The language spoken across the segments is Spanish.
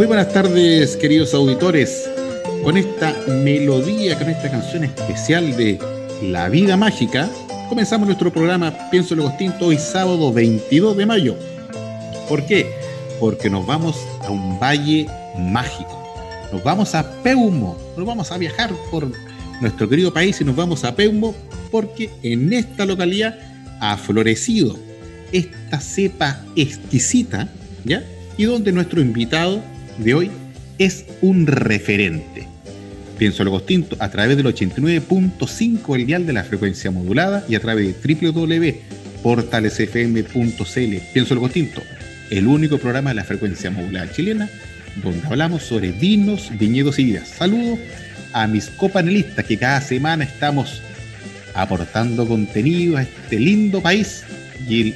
Muy buenas tardes, queridos auditores. Con esta melodía, con esta canción especial de La Vida Mágica, comenzamos nuestro programa Pienso lo Distinto hoy sábado 22 de mayo. ¿Por qué? Porque nos vamos a un valle mágico. Nos vamos a Peumo, nos vamos a viajar por nuestro querido país y nos vamos a Peumo porque en esta localidad ha florecido esta cepa exquisita, ¿ya? Y donde nuestro invitado de hoy es un referente. Pienso lo distinto a través del 89.5 el dial de la frecuencia modulada y a través de www.portalesfm.cl. Pienso lo distinto, el único programa de la frecuencia modulada chilena donde hablamos sobre vinos, viñedos y vidas. Saludo a mis copanelistas que cada semana estamos aportando contenido a este lindo país y,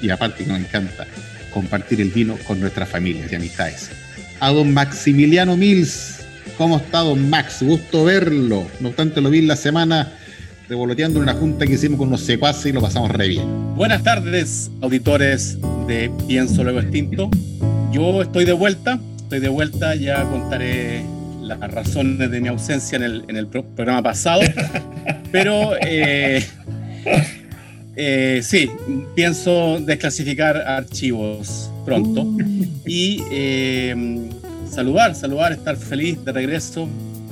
y aparte que nos encanta compartir el vino con nuestras familias y amistades a don Maximiliano Mills. ¿Cómo está don Max? Gusto verlo. No obstante, lo vi en la semana revoloteando en una junta que hicimos con unos secuaces y lo pasamos re bien. Buenas tardes, auditores de Pienso Luego Extinto. Yo estoy de vuelta, estoy de vuelta, ya contaré las razones de mi ausencia en el, en el programa pasado, pero eh, eh, sí, pienso desclasificar archivos pronto. Y eh, saludar, saludar, estar feliz de regreso,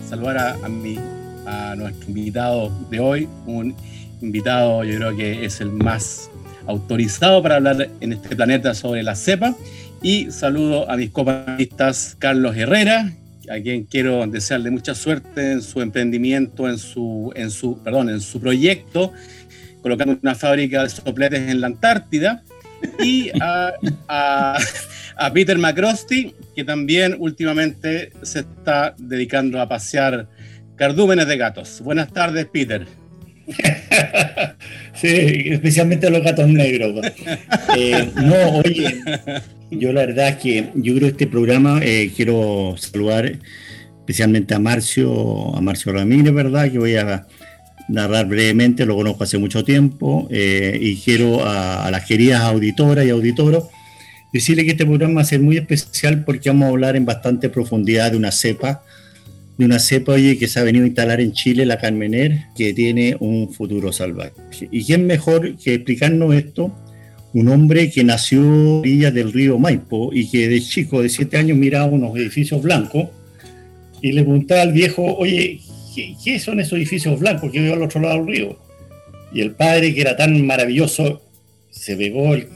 saludar a, mi, a nuestro invitado de hoy, un invitado yo creo que es el más autorizado para hablar en este planeta sobre la cepa. Y saludo a mis compañeristas Carlos Herrera, a quien quiero desearle mucha suerte en su emprendimiento, en su, en su, perdón, en su proyecto, colocando una fábrica de sopletes en la Antártida y a, Peter McCrosty, que también últimamente se está dedicando a pasear cardúmenes de gatos. Buenas tardes, Peter. sí, especialmente los gatos negros. Eh, no, oye, yo la verdad es que yo creo que este programa eh, quiero saludar especialmente a Marcio, a Marcio Ramírez, ¿verdad? Que voy a narrar brevemente, lo conozco hace mucho tiempo eh, y quiero a, las queridas auditoras y auditoros decirle que este programa va a ser muy especial porque vamos a hablar en bastante profundidad de una cepa, de una cepa oye, que se ha venido a instalar en Chile, la Carmener, que tiene un futuro salvaje. ¿Y quién mejor que explicarnos esto? Un hombre que nació a orillas del río Maipo y que de chico, de siete años, miraba unos edificios blancos y le preguntaba al viejo, oye, ¿qué, son esos edificios blancos que veo al otro lado del río? Y el padre, que era tan maravilloso, se pegó el,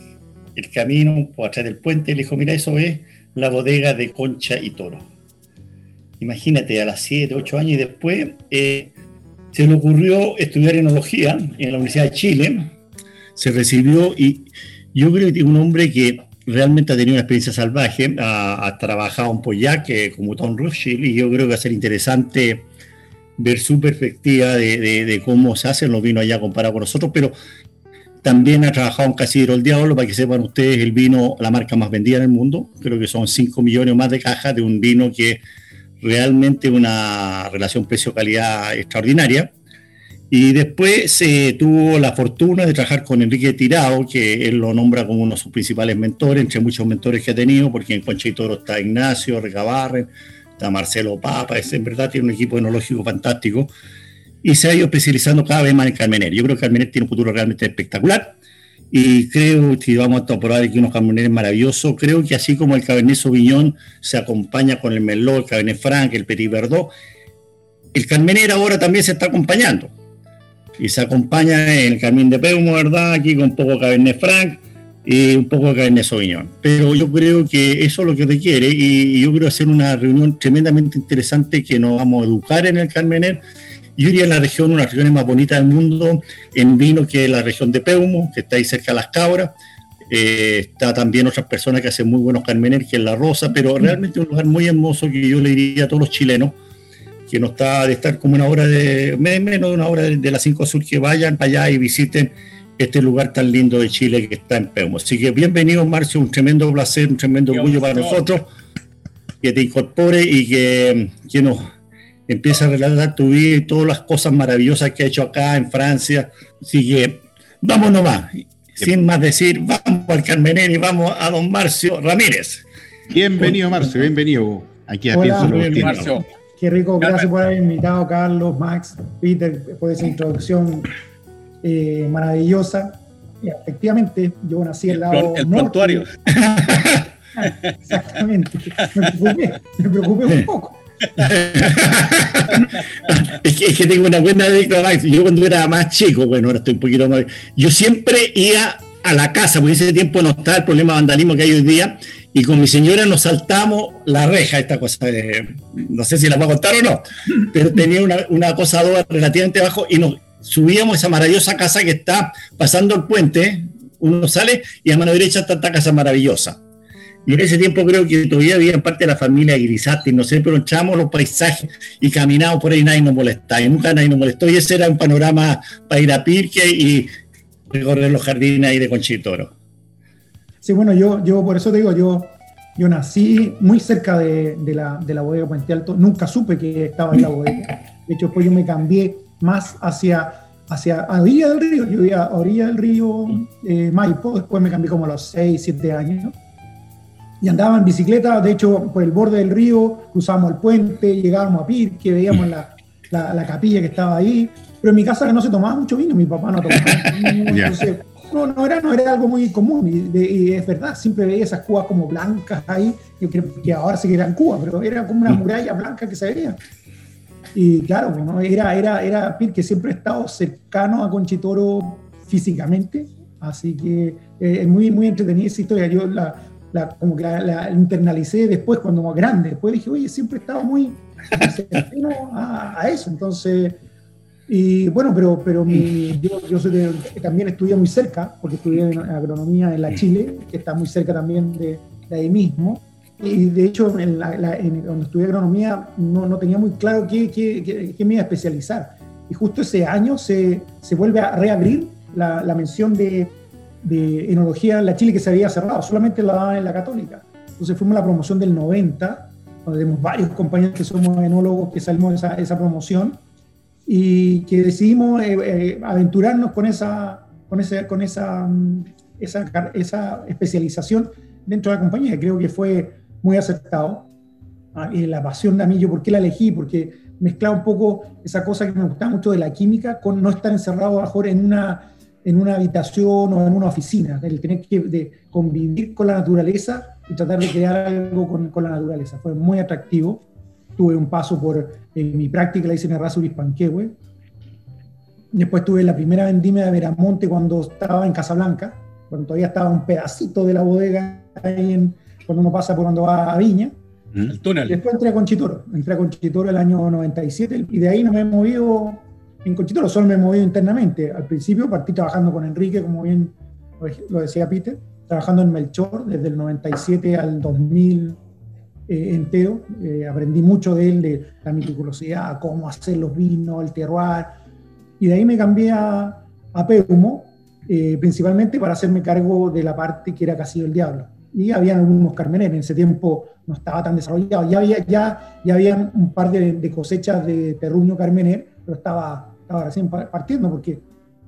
camino por atrás del puente y le dijo, mira, eso es la bodega de Concha y Toro. Imagínate, a las 7, 8 años y después eh, se le ocurrió estudiar enología en la Universidad de Chile, se recibió y yo creo que un hombre que realmente ha tenido una experiencia salvaje, ha, trabajado en Poyac como Tom Rothschild y yo creo que va a ser interesante ver su perspectiva de, cómo se hacen los vinos allá comparado con nosotros, pero también ha trabajado en Casidero el Diablo, para que sepan ustedes, el vino, la marca más vendida en el mundo, creo que son 5 millones más de cajas de un vino que realmente una relación precio-calidad extraordinaria. Y después se tuvo la fortuna de trabajar con Enrique Tirado, que él lo nombra como uno de sus principales mentores, entre muchos mentores que ha tenido, porque en Concha y Toro está Ignacio, Recabarren, Marcelo Papa, es, en verdad tiene un equipo enológico fantástico y se ha ido especializando cada vez más en Carmener. Yo creo que Carmener tiene un futuro realmente espectacular y creo que vamos a probar aquí unos Carmener maravillosos. Creo que así como el Cabernet Sauvignon se acompaña con el Merlot, el Cabernet Franc, el Petit Verdot, el Carmener ahora también se está acompañando. Y se acompaña en el Carmín de Peumo, ¿verdad? Aquí con poco Cabernet Franc y un poco de carne Sauvignon. Pero yo creo que eso es lo que requiere y yo quiero hacer una reunión tremendamente interesante que nos vamos a educar en el Carmener. Yo iría en la región, una de las regiones más bonitas del mundo, en vino, que es la región de Peumo, que está ahí cerca de las cabras. Eh, está también otras personas que hacen muy buenos Carmener, que es La Rosa, pero realmente un lugar muy hermoso que yo le diría a todos los chilenos, que no está de estar como una hora de, menos de una hora de, de las 5 sur, que vayan para allá y visiten este lugar tan lindo de Chile que está en Peumo. Así que bienvenido, Marcio, un tremendo placer, un tremendo orgullo para nosotros que te incorpore y que, que nos empiece a relatar tu vida y todas las cosas maravillosas que ha hecho acá en Francia. Así que vamos nomás, sin más decir, vamos al Carmener y vamos a don Marcio Ramírez. Bienvenido, Marcio, bienvenido. Aquí a Hola, Marcio. Qué rico, gracias por haber invitado, Carlos, Max, Peter, por esa introducción eh, maravillosa. Y efectivamente, yo nací al lado. El prontuario. Exactamente. Me preocupé, me preocupé un poco. es, que, es, que, tengo una buena anécdota. Yo cuando era más chico, bueno, ahora estoy un poquito más. Yo siempre iba a la casa, porque ese tiempo no está el problema de vandalismo que hay hoy día, y con mi señora nos saltamos la reja, esta cosa de, no sé si la voy a contar o no, pero tenía una, una cosa relativamente bajo y nos subíamos esa maravillosa casa que está pasando el puente, uno sale y a mano derecha está esta casa maravillosa. Y en ese tiempo creo que todavía había parte de la familia Grisati, no sé, pero entramos los paisajes y caminamos por ahí, nadie nos molestaba, y nunca nadie nos molestó. Y ese era un panorama para ir a Pirque y recorrer los jardines ahí de Conchitoro. Sí, bueno, yo, yo por eso te digo, yo, yo nací muy cerca de, de, la, de la bodega Puente Alto, nunca supe que estaba en la bodega. De hecho, después yo me cambié más hacia, hacia a orilla del río. Yo iba a orilla del río eh, Maipo, después me cambié como a los 6, 7 años. Y andaba en bicicleta, de hecho, por el borde del río, cruzamos el puente, llegábamos a Pirque, veíamos la, la, la, capilla que estaba ahí. Pero en mi casa no se tomaba mucho vino, mi papá no tomaba vino, entonces, no, no, era, no era algo muy común. Y, de, y, es verdad, siempre veía esas cubas como blancas ahí, que, que ahora sí que eran cubas, pero era como una muralla blanca que se veía. Y claro, ¿no? era, era, era que siempre he estado cercano a Conchitoro físicamente, así que eh, es muy, muy entretenida esa historia. Yo la, la como que la, la, internalicé después cuando más grande. Después dije, oye, siempre he estado muy cercano a, a, eso. Entonces, y bueno, pero, pero mi, yo, yo de, también estudié muy cerca, porque estudié en agronomía en la Chile, que está muy cerca también de, de ahí mismo. Y de hecho, en la, la, en, cuando estudié agronomía no, no tenía muy claro qué, qué, qué, qué, me iba a especializar. Y justo ese año se, se vuelve a reabrir la, la mención de, de, enología en la Chile que se había cerrado, solamente la daban en la católica. Entonces fuimos a la promoción del 90, donde tenemos varios compañeros que somos enólogos que salimos de esa, esa promoción y que decidimos eh, eh, aventurarnos con esa, con ese, con esa, esa, esa especialización dentro de la compañía. Creo que fue muy acertado. Ah, y la pasión de mí, yo por qué la elegí, porque mezclaba un poco esa cosa que me gustaba mucho de la química con no estar encerrado mejor en una, en una habitación o en una oficina, el tener que de convivir con la naturaleza y tratar de crear algo con, con la naturaleza. Fue muy atractivo. Tuve un paso por eh, mi práctica, la hice en Errázuriz Panquehue. Después tuve la primera vendimia de Veramonte cuando estaba en Casablanca, cuando todavía estaba un pedacito de la bodega ahí en, cuando uno pasa por donde va a Viña. El túnel. Después entré a Conchitoro, entré a Conchitoro el año 97 y de ahí no me he movido en Conchitoro, solo me he movido internamente. Al principio partí trabajando con Enrique, como bien lo decía Peter, trabajando en Melchor desde el 97 al 2000 eh, entero. Eh, aprendí mucho de él, de la meticulosidad, cómo hacer los vinos, el terroir. Y de ahí me cambié a, a Peumo, eh, principalmente para hacerme cargo de la parte que era Casillo del Diablo y había algunos carmeneros. En ese tiempo no estaba tan desarrollado. Ya había, ya, ya había un par de, de cosechas de terruño carmener, pero estaba, estaba recién partiendo porque,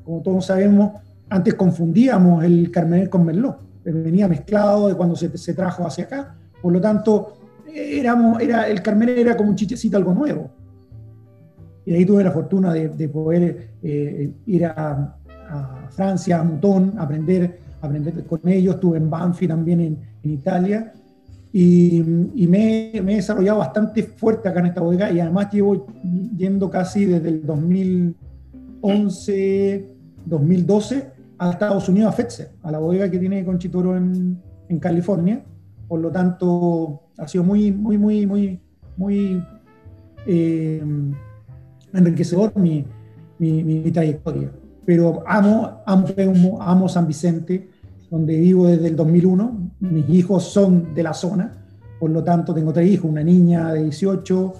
como todos sabemos, antes confundíamos el carmener con merlot. Venía mezclado de cuando se, se trajo hacia acá. Por lo tanto, éramos, era, el carmener era como un chichecito algo nuevo. Y ahí tuve la fortuna de, de poder eh, ir a, a Francia, a Mouton, aprender aprender con ellos, estuve en Banfi también en, en Italia y, y me, me, he desarrollado bastante fuerte acá en esta bodega y además llevo yendo casi desde el 2011, 2012 a Estados Unidos a FEDSE, a la bodega que tiene Conchitoro en, en California. Por lo tanto, ha sido muy, muy, muy, muy, muy eh, enriquecedor mi, mi, mi, trayectoria. Pero amo, amo, amo San Vicente, donde vivo desde el 2001. Mis hijos son de la zona, por lo tanto tengo tres hijos, una niña de 18,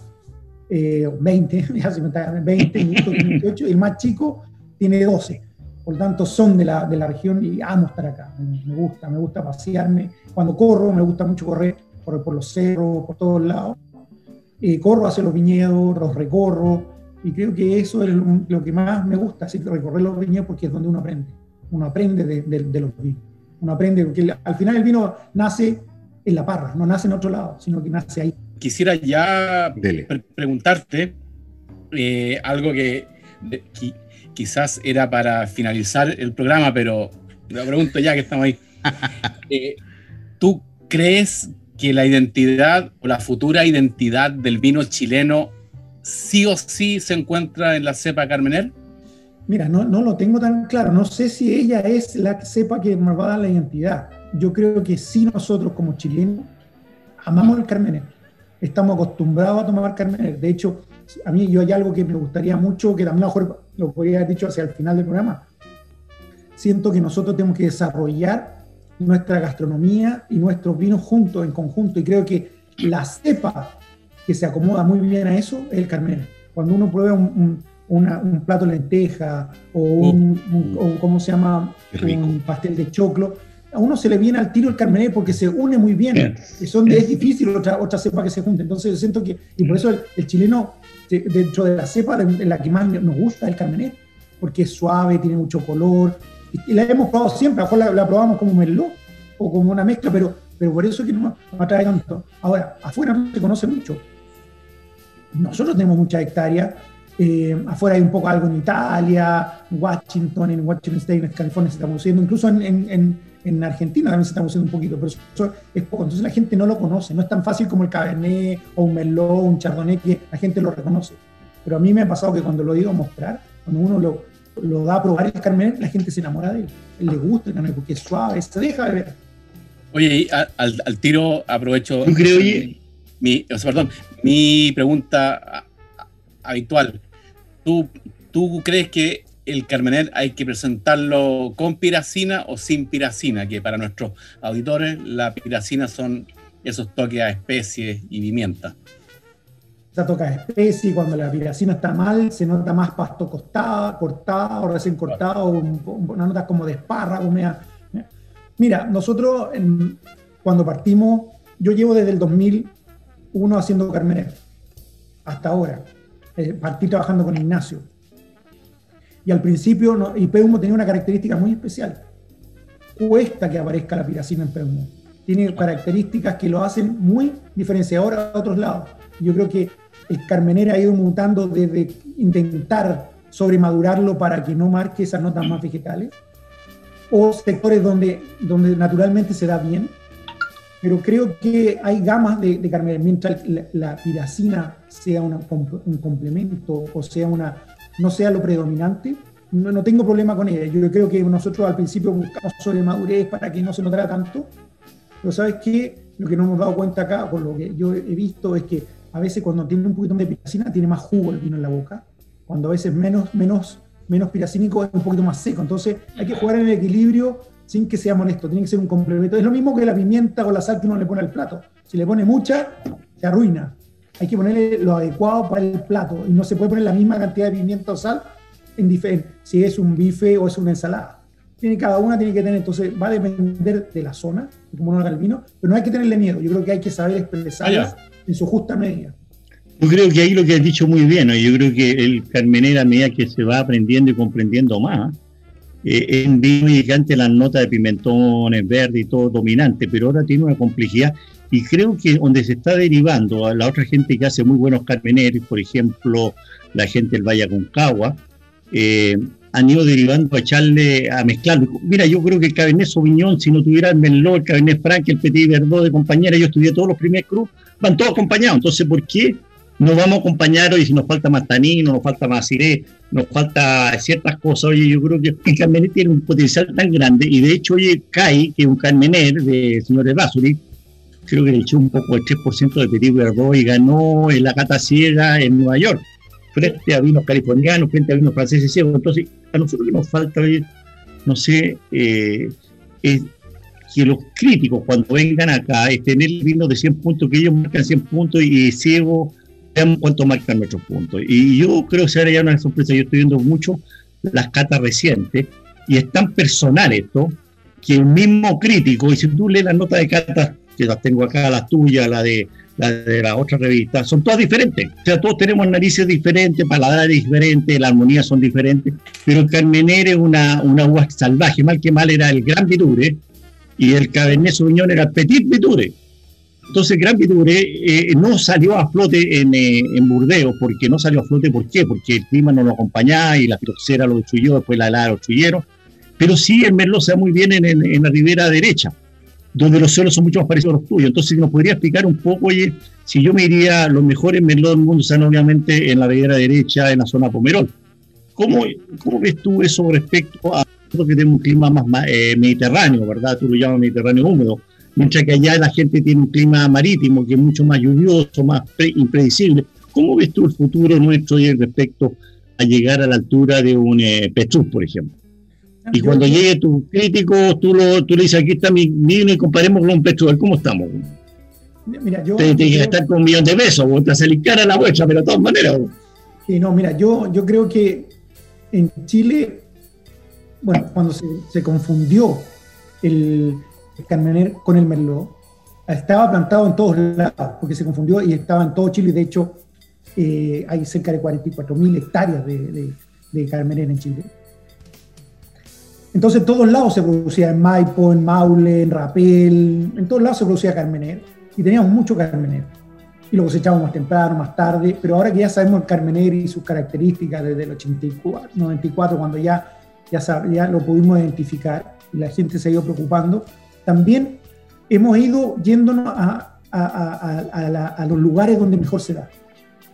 eh, 20, ya se me está, 20, mi hijo tiene 18, y el más chico tiene 12. Por lo tanto, son de la, de la región y amo estar acá. Me, gusta, me gusta pasearme. Cuando corro, me gusta mucho correr, correr por los cerros, por todos lados. Eh, corro hacia los viñedos, los recorro, y creo que eso es lo que más me gusta, así que recorrer los viñedos porque es donde uno aprende. Uno aprende de, de los vinos uno aprende, porque al final el vino nace en la parra, no nace en otro lado, sino que nace ahí. Quisiera ya preguntarte eh, algo que, quizás era para finalizar el programa, pero lo pregunto ya que estamos ahí. Eh, ¿Tú crees que la identidad o la futura identidad del vino chileno sí o sí se encuentra en la cepa Carmener? Mira, no, no lo tengo tan claro. No sé si ella es la sepa que nos va a dar la identidad. Yo creo que sí nosotros como chilenos amamos el Carmener. Estamos acostumbrados a tomar Carmener. De hecho, a mí yo hay algo que me gustaría mucho, que también mejor lo podría haber dicho hacia el final del programa. Siento que nosotros tenemos que desarrollar nuestra gastronomía y nuestros vinos juntos, en conjunto. Y creo que la cepa que se acomoda muy bien a eso es el Carmener. Cuando uno prueba un un plato de lenteja o un, mm. ¿cómo se llama? Un pastel de choclo. A uno se le viene al tiro el carmené porque se une muy bien. Y son, es difícil otra, otra cepa que se junte. Entonces yo siento que, y por eso el, chileno, dentro de la cepa, de la que más nos gusta el carmené, porque es suave, tiene mucho color. Y, la hemos probado siempre, a lo mejor la, probamos como merlot o como una mezcla, pero, pero por eso es que no nos atrae tanto. Ahora, afuera no se conoce mucho. Nosotros tenemos muchas hectáreas, eh, afuera hay un poco algo en Italia, Washington, en Washington State, en California se está produciendo, incluso en, en, en, Argentina también se está produciendo un poquito, pero eso es poco. Entonces la gente no lo conoce, no es tan fácil como el Cabernet o un Merlot, un Chardonnay, que la gente lo reconoce. Pero a mí me ha pasado que cuando lo digo a mostrar, cuando uno lo, lo da a probar el Cabernet, la gente se enamora de él. Le gusta el Cabernet porque es suave, se deja de ver. Oye, al, al, tiro aprovecho. creo, mi, perdón, mi pregunta habitual. ¿Tú, ¿Tú crees que el Carmener hay que presentarlo con piracina o sin piracina? Que para nuestros auditores la piracina son esos toques a especies y pimienta. Esa toca a especie, cuando la piracina está mal, se nota más pasto costada, cortado, recién cortado, una nota como de espárrago. Mira, nosotros cuando partimos, yo llevo desde el 2001 haciendo Carmener, hasta ahora eh, partí trabajando con Ignacio. Y al principio, no, y Peumo tenía una característica muy especial. Cuesta que aparezca la piracina en Peumo. Tiene características que lo hacen muy diferenciador a otros lados. Yo creo que el Carmenera ha ido mutando desde intentar sobremadurarlo para que no marque esas notas más vegetales, o sectores donde, donde naturalmente se da bien, pero creo que hay gamas de, de. Mientras la piracina sea un complemento o sea una, no sea lo predominante, no, no, tengo problema con ella. Yo creo que nosotros al principio buscamos sobre madurez para que no se notara tanto, pero ¿sabes qué? Lo que no hemos dado cuenta acá, por lo que yo he visto, es que a veces cuando tiene un poquito de piracina tiene más jugo el vino en la boca, cuando a veces menos, menos, menos piracínico es un poquito más seco. Entonces hay que jugar en el equilibrio sin que sea molesto, tiene que ser un complemento. Es lo mismo que la pimienta o la sal que uno le pone al plato. Si le pone mucha, se arruina hay que ponerle lo adecuado para el plato y no se puede poner la misma cantidad de pimienta o sal en diferente, si es un bife o es una ensalada. Tiene, cada una tiene que tener, entonces va a depender de la zona, de cómo uno haga el vino, pero no hay que tenerle miedo. Yo creo que hay que saber expresarlas ah, en su justa medida. Yo creo que ahí lo que has dicho muy bien, yo creo que el Carmenera, a medida que se va aprendiendo y comprendiendo más, eh, en vino y antes las notas de pimentones, verde y todo dominante, pero ahora tiene una complejidad y creo que donde se está derivando a la otra gente que hace muy buenos carmeneros, por ejemplo, la gente del Valle Aconcagua, eh, han ido derivando a echarle, a mezclarlo. Mira, yo creo que el Cabernet Sauvignon, si no tuviera el Merlot, el Cabernet Franc, el Petit Verdot de compañera, yo estudié todos los primeros cruz, van todos acompañados. Entonces, ¿por qué no vamos a acompañar hoy si nos falta más tanino, nos falta más siré, nos falta ciertas cosas. Oye, yo creo que el Carmener tiene un potencial tan grande y de hecho, oye, CAI, que es un Carmener de señores Basuri, creo que le echó un poco el 3% de Petit Verdot y ganó en la cata ciega en Nueva York, frente a vinos californianos, frente a vinos franceses ciegos. Entonces, a nosotros que nos falta, oye, no sé, eh, es que los críticos cuando vengan acá es tener vinos de 100 puntos, que ellos marcan 100 puntos y ciego veamos cuánto marcan nuestros puntos. Y yo creo que será ya una sorpresa. Yo estoy viendo mucho las catas recientes y es tan personal esto que el mismo crítico, y si tú lees las notas de catas, que las tengo acá, las tuyas, la de la de la otra revista, son todas diferentes. O sea, todos tenemos narices diferentes, paladares diferentes, la armonía son diferentes, pero Carmener es una, una uva salvaje, mal que mal era el Gran Viture y el Cabernet Sauvignon era el Petit Viture. Entonces, Gran Viture eh, no salió a flote en, eh, en, Burdeos, porque no salió a flote, ¿por qué? Porque el clima no lo acompañaba y la fitoxera lo destruyó, después la helada lo destruyeron. Pero sí, el Merlot se da muy bien en, en, la ribera derecha, donde los suelos son mucho más parecidos a los tuyos. Entonces, nos podría explicar un poco, oye, si yo me iría, los mejores Merlot del mundo están obviamente en la ribera derecha, en la zona Pomerol. ¿Cómo, cómo ves tú eso respecto a que tenemos un clima más, eh, mediterráneo, ¿verdad? Tú lo llamas mediterráneo húmedo mientras que allá la gente tiene un clima marítimo que es mucho más lluvioso, más impredecible. ¿Cómo ves tú el futuro nuestro respecto a llegar a la altura de un eh, Petrus, por ejemplo? Y cuando llegue tu crítico, tú, lo, tú le dices, aquí está mi vino y comparemos con un Petrus, ¿cómo estamos? Mira, yo... Te, que estar con un millón de pesos, o te salir cara la vuestra, pero de todas maneras. Sí, no, mira, yo, yo creo que en Chile, bueno, cuando se, se confundió el, Carmener con el Merlot. Estaba plantado en todos lados, porque se confundió y estaba en todo Chile. De hecho, eh, hay cerca de 44.000 hectáreas de, de, Carmener en Chile. Entonces, en todos lados se producía, en Maipo, en Maule, en Rapel, en todos lados se producía Carmener. Y teníamos mucho Carmener. Y lo cosechábamos más temprano, más tarde. Pero ahora que ya sabemos el Carmener y sus características desde el 84, 94, cuando ya, ya, ya lo pudimos identificar y la gente se ha ido preocupando, también hemos ido yéndonos a, los lugares donde mejor se da.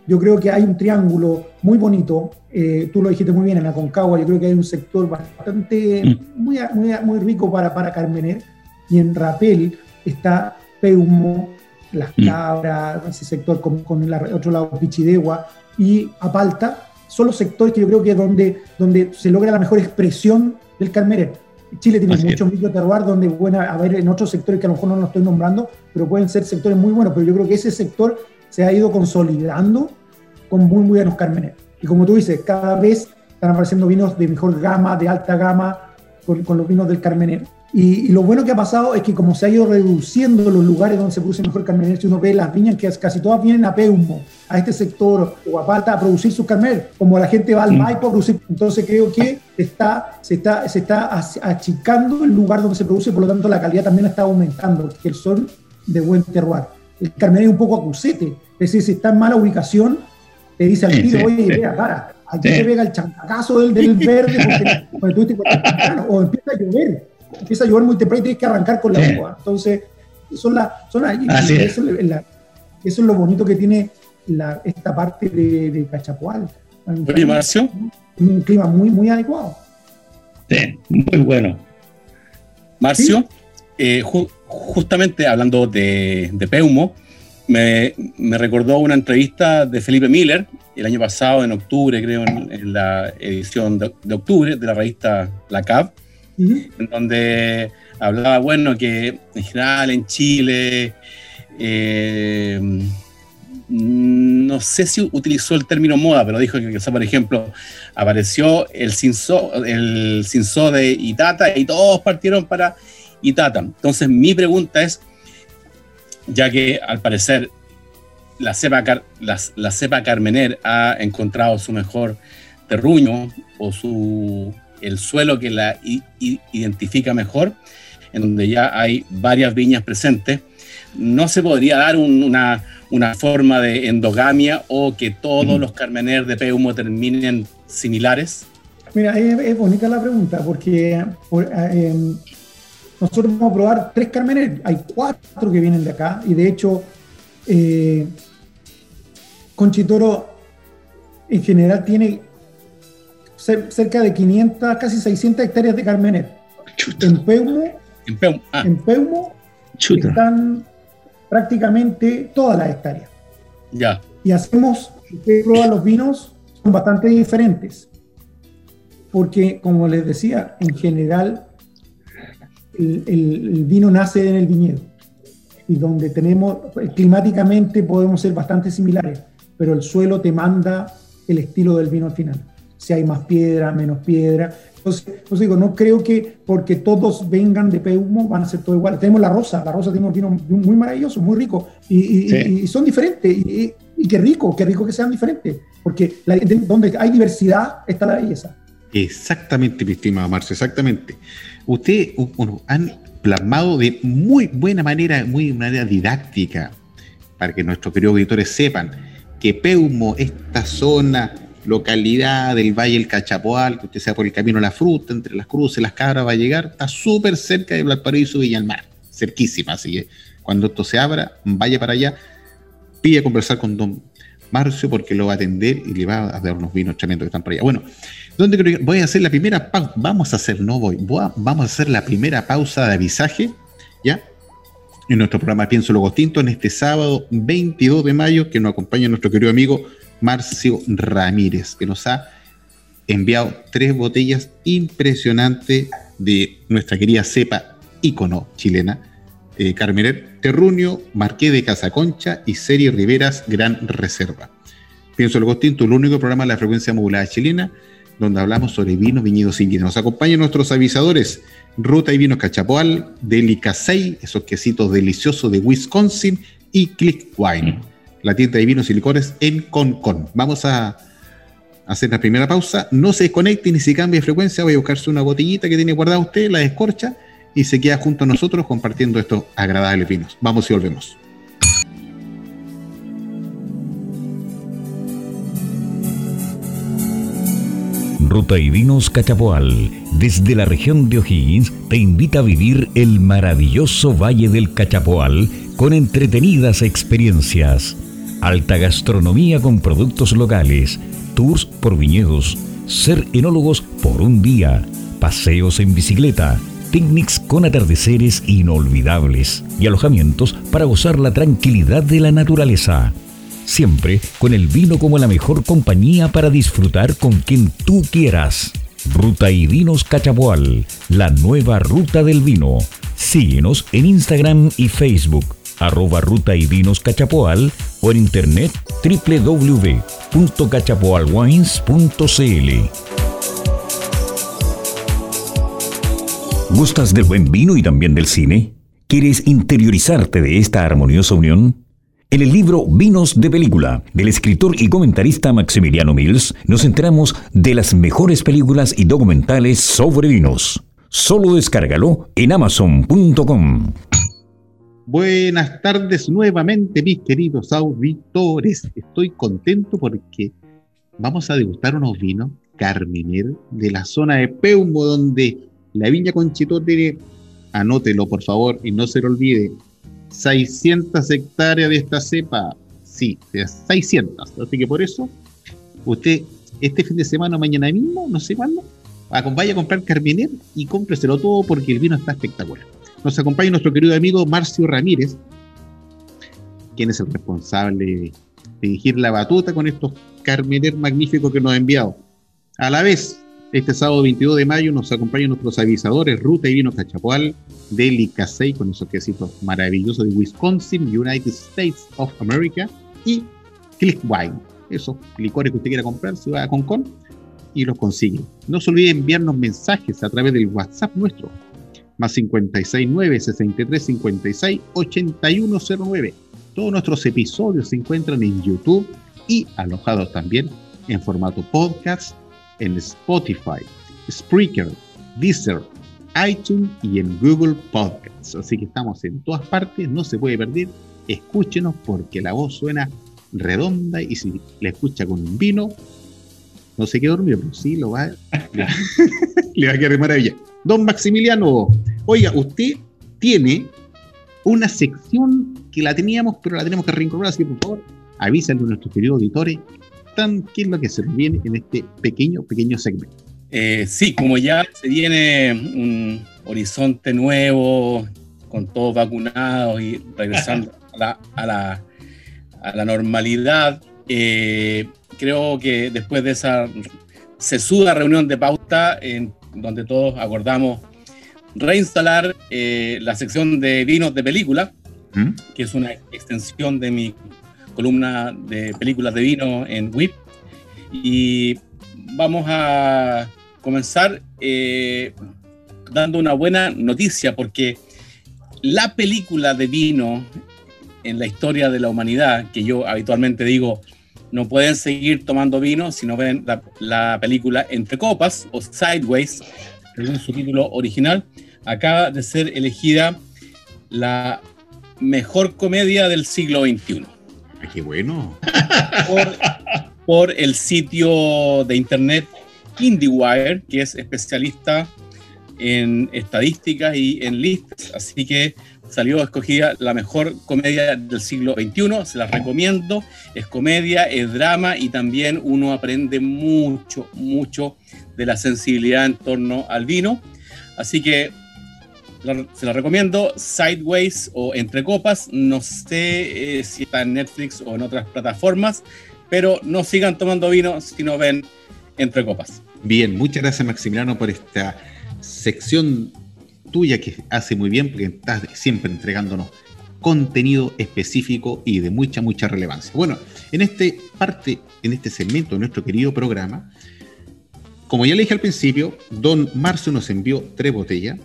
Yo creo que hay un triángulo muy bonito, eh, tú lo dijiste muy bien en la Concagua, yo creo que hay un sector bastante, mm. muy, muy, rico para, para Carmener, y en Rapel está Peumo, Las mm. Cabras, ese sector con, con el otro lado Pichidegua, y Apalta, son los sectores que yo creo que es donde, donde se logra la mejor expresión del Carmener Chile tiene muchos microterroir donde pueden haber en otros sectores que a lo mejor no los estoy nombrando, pero pueden ser sectores muy buenos. Pero yo creo que ese sector se ha ido consolidando con muy, buenos cármenes. Y como tú dices, cada vez están apareciendo vinos de mejor gama, de alta gama, con, con los vinos del Carmener. Y, lo bueno que ha pasado es que como se ha ido reduciendo los lugares donde se produce mejor carmener, si uno ve las viñas que casi todas vienen a Peumo, a este sector o a Palta a producir sus carmener, como la gente va al Maipo a producir, entonces creo que está, se, está, se está achicando el lugar donde se produce, por lo tanto la calidad también está aumentando, que son de buen terroir. El carmener es un poco acusete, es decir, si está en mala ubicación, te dice al tiro, oye, vea, cara, aquí te pega el chancazo del, del verde porque, o empieza a llover empieza a llover muy temprano y tienes que arrancar con la agua. Entonces, son la, son eso, es lo bonito que tiene esta parte de, de Cachapual. Oye, Marcio. Un clima muy, muy adecuado. Sí, muy bueno. Marcio, eh, justamente hablando de, de Peumo, me, me, recordó una entrevista de Felipe Miller el año pasado, en octubre, creo, en, la edición de, de, octubre de la revista La CAV, en donde hablaba, bueno, que en general en Chile, eh, no sé si utilizó el término moda, pero dijo que, por ejemplo, apareció el Cinso, el de Itata y todos partieron para Itata. Entonces, mi pregunta es, ya que al parecer la cepa, la cepa Carmener ha encontrado su mejor terruño o su el suelo que la identifica mejor, en donde ya hay varias viñas presentes, no se podría dar una, forma de endogamia o que todos los carmener de Peumo terminen similares? Mira, es, bonita la pregunta porque eh, em, nosotros vamos a probar tres carmener, hay cuatro que vienen de acá y de hecho eh, Conchitoro en general tiene cerca de 500, casi 600 hectáreas de Carmener. En Peumo, en Peumo, ah. en Peumo están prácticamente todas las hectáreas. Ya. Y hacemos, si prueban los vinos, son bastante diferentes. Porque, como les decía, en general el, vino nace en el viñedo. Y donde tenemos, climáticamente podemos ser bastante similares, pero el suelo te manda el estilo del vino al final. Si hay más piedra, menos piedra. Entonces, pues digo, no creo que porque todos vengan de Peumo van a ser todos iguales. Tenemos la rosa, la rosa tiene un vino muy maravilloso, muy rico, y, son diferentes. Y, qué rico, qué rico que sean diferentes, porque donde hay diversidad está la belleza. Exactamente, mi estimado Marcio, exactamente. Ustedes han plasmado de muy buena manera, muy manera didáctica, para que nuestros queridos auditores sepan que Peumo, esta zona, localidad del Valle del Cachapoal, que usted sea por el camino a la fruta, entre las cruces, las cabras va a llegar, está súper cerca de Valparaíso y Villalmar, cerquísima, así que cuando esto se abra, vaya para allá, pide conversar con don Marcio porque lo va a atender y le va a dar unos vinos tremendos que están por allá. Bueno, ¿dónde voy a hacer la primera pausa? Vamos a hacer, no voy, vamos a hacer la primera pausa de avisaje, ¿ya? En nuestro programa Pienso Luego Tinto, en este sábado 22 de mayo, que nos acompaña nuestro querido amigo Marcio Ramírez, que nos ha enviado tres botellas impresionantes de nuestra querida cepa ícono chilena, eh, Terruño, Marqués de Casaconcha y Serie Riveras Gran Reserva. Pienso el Tinto, el único programa de la frecuencia modulada chilena donde hablamos sobre vinos, viñedos y vinos. Nos acompañan nuestros avisadores, Ruta y Vinos Cachapoal, Delicasei, esos quesitos deliciosos de Wisconsin, y Click Wine, la tienda de vinos y licores en Concon. Vamos a hacer la primera pausa. No se desconecte ni se cambie de frecuencia. Voy a buscarse una botellita que tiene guardada usted, la descorcha y se queda junto a nosotros compartiendo estos agradables vinos. Vamos y volvemos. Ruta y Vinos Cachapoal, desde la región de O'Higgins, te invita a vivir el maravilloso Valle del Cachapoal con entretenidas experiencias, alta gastronomía con productos locales, tours por viñedos, ser enólogos por un día, paseos en bicicleta, picnics con atardeceres inolvidables y alojamientos para gozar la tranquilidad de la naturaleza. Siempre con el vino como la mejor compañía para disfrutar con quien tú quieras. Ruta y Vinos Cachapoal, la nueva ruta del vino. Síguenos en Instagram y Facebook, arroba Ruta y Vinos Cachapoal o en internet www.cachapoalwines.cl. ¿Gustas del buen vino y también del cine? ¿Quieres interiorizarte de esta armoniosa unión? En el libro Vinos de Película, del escritor y comentarista Maximiliano Mills, nos enteramos de las mejores películas y documentales sobre vinos. Solo descárgalo en amazon.com. Buenas tardes nuevamente, mis queridos auditores. Estoy contento porque vamos a degustar unos vinos Carminer de la zona de Peumo, donde la viña Conchito tiene, anótelo por favor y no se lo olvide, 600 hectáreas de esta cepa. Sí, 600. Así que por eso, usted este fin de semana, mañana mismo, no sé cuándo, vaya a comprar Carminer y cómpreselo todo porque el vino está espectacular. Nos acompaña nuestro querido amigo Marcio Ramírez, quien es el responsable de dirigir la batuta con estos Carminer magníficos que nos ha enviado. A la vez, este sábado 22 de mayo nos acompañan nuestros avisadores Ruta y Vino Cachapoal, Delicasei con esos quesitos maravillosos de Wisconsin, United States of America y Click Wine. Esos licores que usted quiera comprar, se va a Concon y los consigue. No se olvide enviarnos mensajes a través del WhatsApp nuestro, más 569 63 56 8109. Todos nuestros episodios se encuentran en YouTube y alojados también en formato podcast en Spotify, Spreaker, Deezer, iTunes y en Google Podcasts. Así que estamos en todas partes, no se puede perder. Escúchenos porque la voz suena redonda y si la escucha con un vino, no se queda dormido, pero sí lo va, le va a quedar maravilla. Don Maximiliano, oiga, usted tiene una sección que la teníamos, pero la tenemos que reincorporar, así que por favor, avísenle a nuestros queridos auditores tan, qué es lo que se nos viene en este pequeño, pequeño segmento. Eh, sí, como ya se viene un horizonte nuevo, con todos vacunados y regresando a la, a la, normalidad, eh, creo que después de esa sesuda reunión de pauta, en donde todos acordamos reinstalar eh, la sección de vinos de película, ¿Mm? que es una extensión de mi columna de películas de vino en WIP. Y vamos a comenzar eh, dando una buena noticia, porque la película de vino en la historia de la humanidad, que yo habitualmente digo, no pueden seguir tomando vino si no ven la, película Entre Copas o Sideways, según su título original, acaba de ser elegida la mejor comedia del siglo XXI. Ah, ¡Qué bueno! por el sitio de internet IndieWire, que es especialista en estadísticas y en listas, así que salió escogida la mejor comedia del siglo XXI, se la recomiendo, es comedia, es drama y también uno aprende mucho, mucho de la sensibilidad en torno al vino, así que se la recomiendo, Sideways o Entre Copas, no sé eh, si está en Netflix o en otras plataformas, pero no sigan tomando vino si no ven Entre Copas. Bien, muchas gracias Maximiliano por esta sección tuya que hace muy bien porque estás siempre entregándonos contenido específico y de mucha, mucha relevancia. Bueno, en este parte, en este segmento de nuestro querido programa, como ya le dije al principio, don Marcio nos envió tres botellas,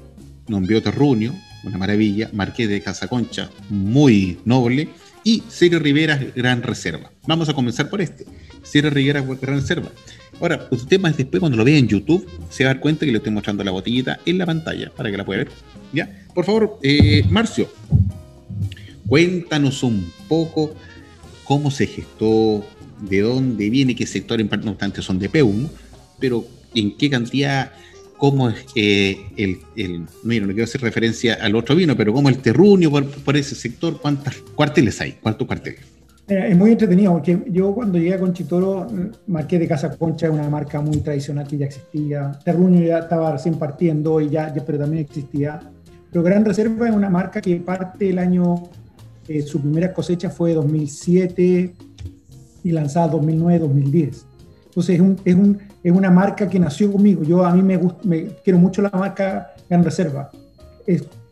nos envió Terruño, una maravilla, Marqués de Casaconcha, muy noble, y Serie Rivera Gran Reserva. Vamos a comenzar por este, Serie Rivera Gran Reserva. Ahora, usted más después cuando lo vea en YouTube se va a dar cuenta que le estoy mostrando la botellita en la pantalla para que la pueda ver. ¿Ya? Por favor, eh, Marcio, cuéntanos un poco cómo se gestó, de dónde viene, qué sector, no obstante son de PEUM, pero en qué cantidad, cómo es eh, el, el, mira, no quiero hacer referencia al otro vino, pero cómo el terruño por, por ese sector, cuántos cuarteles hay, cuántos cuarteles. Es muy entretenido porque yo cuando llegué a Conchitoro, marqué de Casa Concha, es una marca muy tradicional que ya existía. Terruño ya estaba recién partiendo, y ya, pero también existía. Pero Gran Reserva es una marca que parte el año, eh, su primera cosecha fue 2007 y lanzada 2009-2010. Entonces es, un, es, un, es, una marca que nació conmigo. Yo a mí me, me quiero mucho la marca Gran Reserva.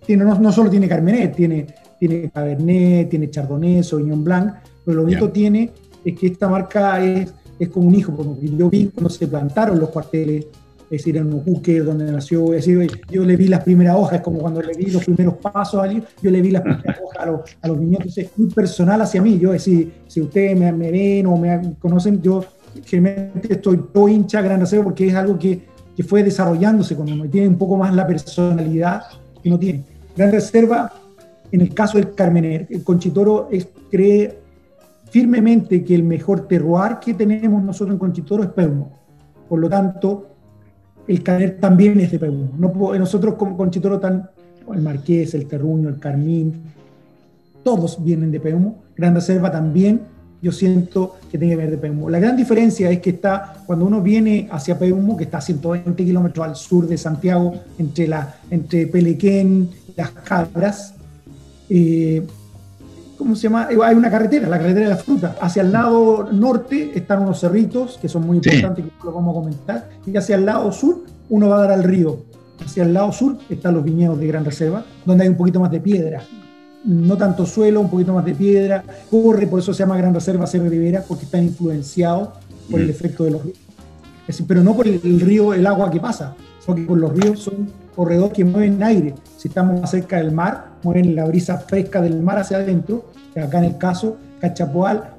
tiene, no, no, solo tiene Carmenet, tiene, tiene Cabernet, tiene Chardonnay, Sauvignon Blanc, pero lo único tiene es que esta marca es, es como un hijo, porque yo vi cuando se plantaron los cuarteles, es decir, en Ucuque, donde nació, es decir, yo le vi las primeras hojas, como cuando le vi los primeros pasos a alguien, yo le vi las primeras hojas a los, a los niños, entonces es muy personal hacia mí, yo, es decir, si ustedes me, me ven o me conocen, yo generalmente estoy todo hincha Gran Reserva porque es algo que, que fue desarrollándose conmigo y tiene un poco más la personalidad que no tiene. Gran Reserva, en el caso del Carmener, el Conchitoro es, cree firmemente que el mejor terroir que tenemos nosotros en Conchitoro es Peumo. Por lo tanto, el Caner también es de Peumo. No, nosotros como Conchitoro, tan, el Marqués, el Terruño, el Carmín, todos vienen de Peumo. Gran Reserva también, yo siento que tiene que ver de Peumo. La gran diferencia es que está, cuando uno viene hacia Peumo, que está a 120 kilómetros al sur de Santiago, entre, la, entre Pelequén las Cabras, eh, ¿cómo se llama? Hay una carretera, la carretera de la fruta. Hacia el lado norte están unos cerritos que son muy importantes, que lo vamos a comentar. Y hacia el lado sur uno va a dar al río. Hacia el lado sur están los viñedos de Gran Reserva, donde hay un poquito más de piedra. No tanto suelo, un poquito más de piedra. Corre, por eso se llama Gran Reserva Cerro Rivera, porque están influenciados por el mm. efecto de los ríos. pero no por el, río, el agua que pasa, porque por los ríos son corredores que mueven aire. Si estamos más cerca del mar, mueven la brisa fresca del mar hacia adentro. Acá en el caso, Cachapoal,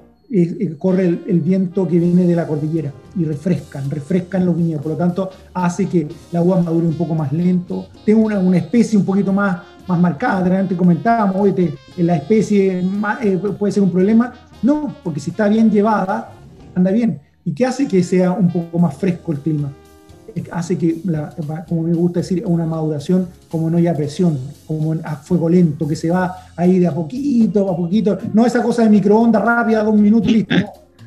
corre el, viento que viene de la cordillera y refrescan, refrescan los viñedos. Por lo tanto, hace que la uva madure un poco más lento. Tengo una, especie un poquito más, más marcada. Antes comentábamos, oye, la especie eh, puede ser un problema. No, porque si está bien llevada, anda bien. ¿Y qué hace que sea un poco más fresco el clima? Hace que, como me gusta decir, una maduración como no haya presión, como a fuego lento, que se va ahí de a poquito, a poquito. No esa cosa de microondas rápida, dos minutos, listo.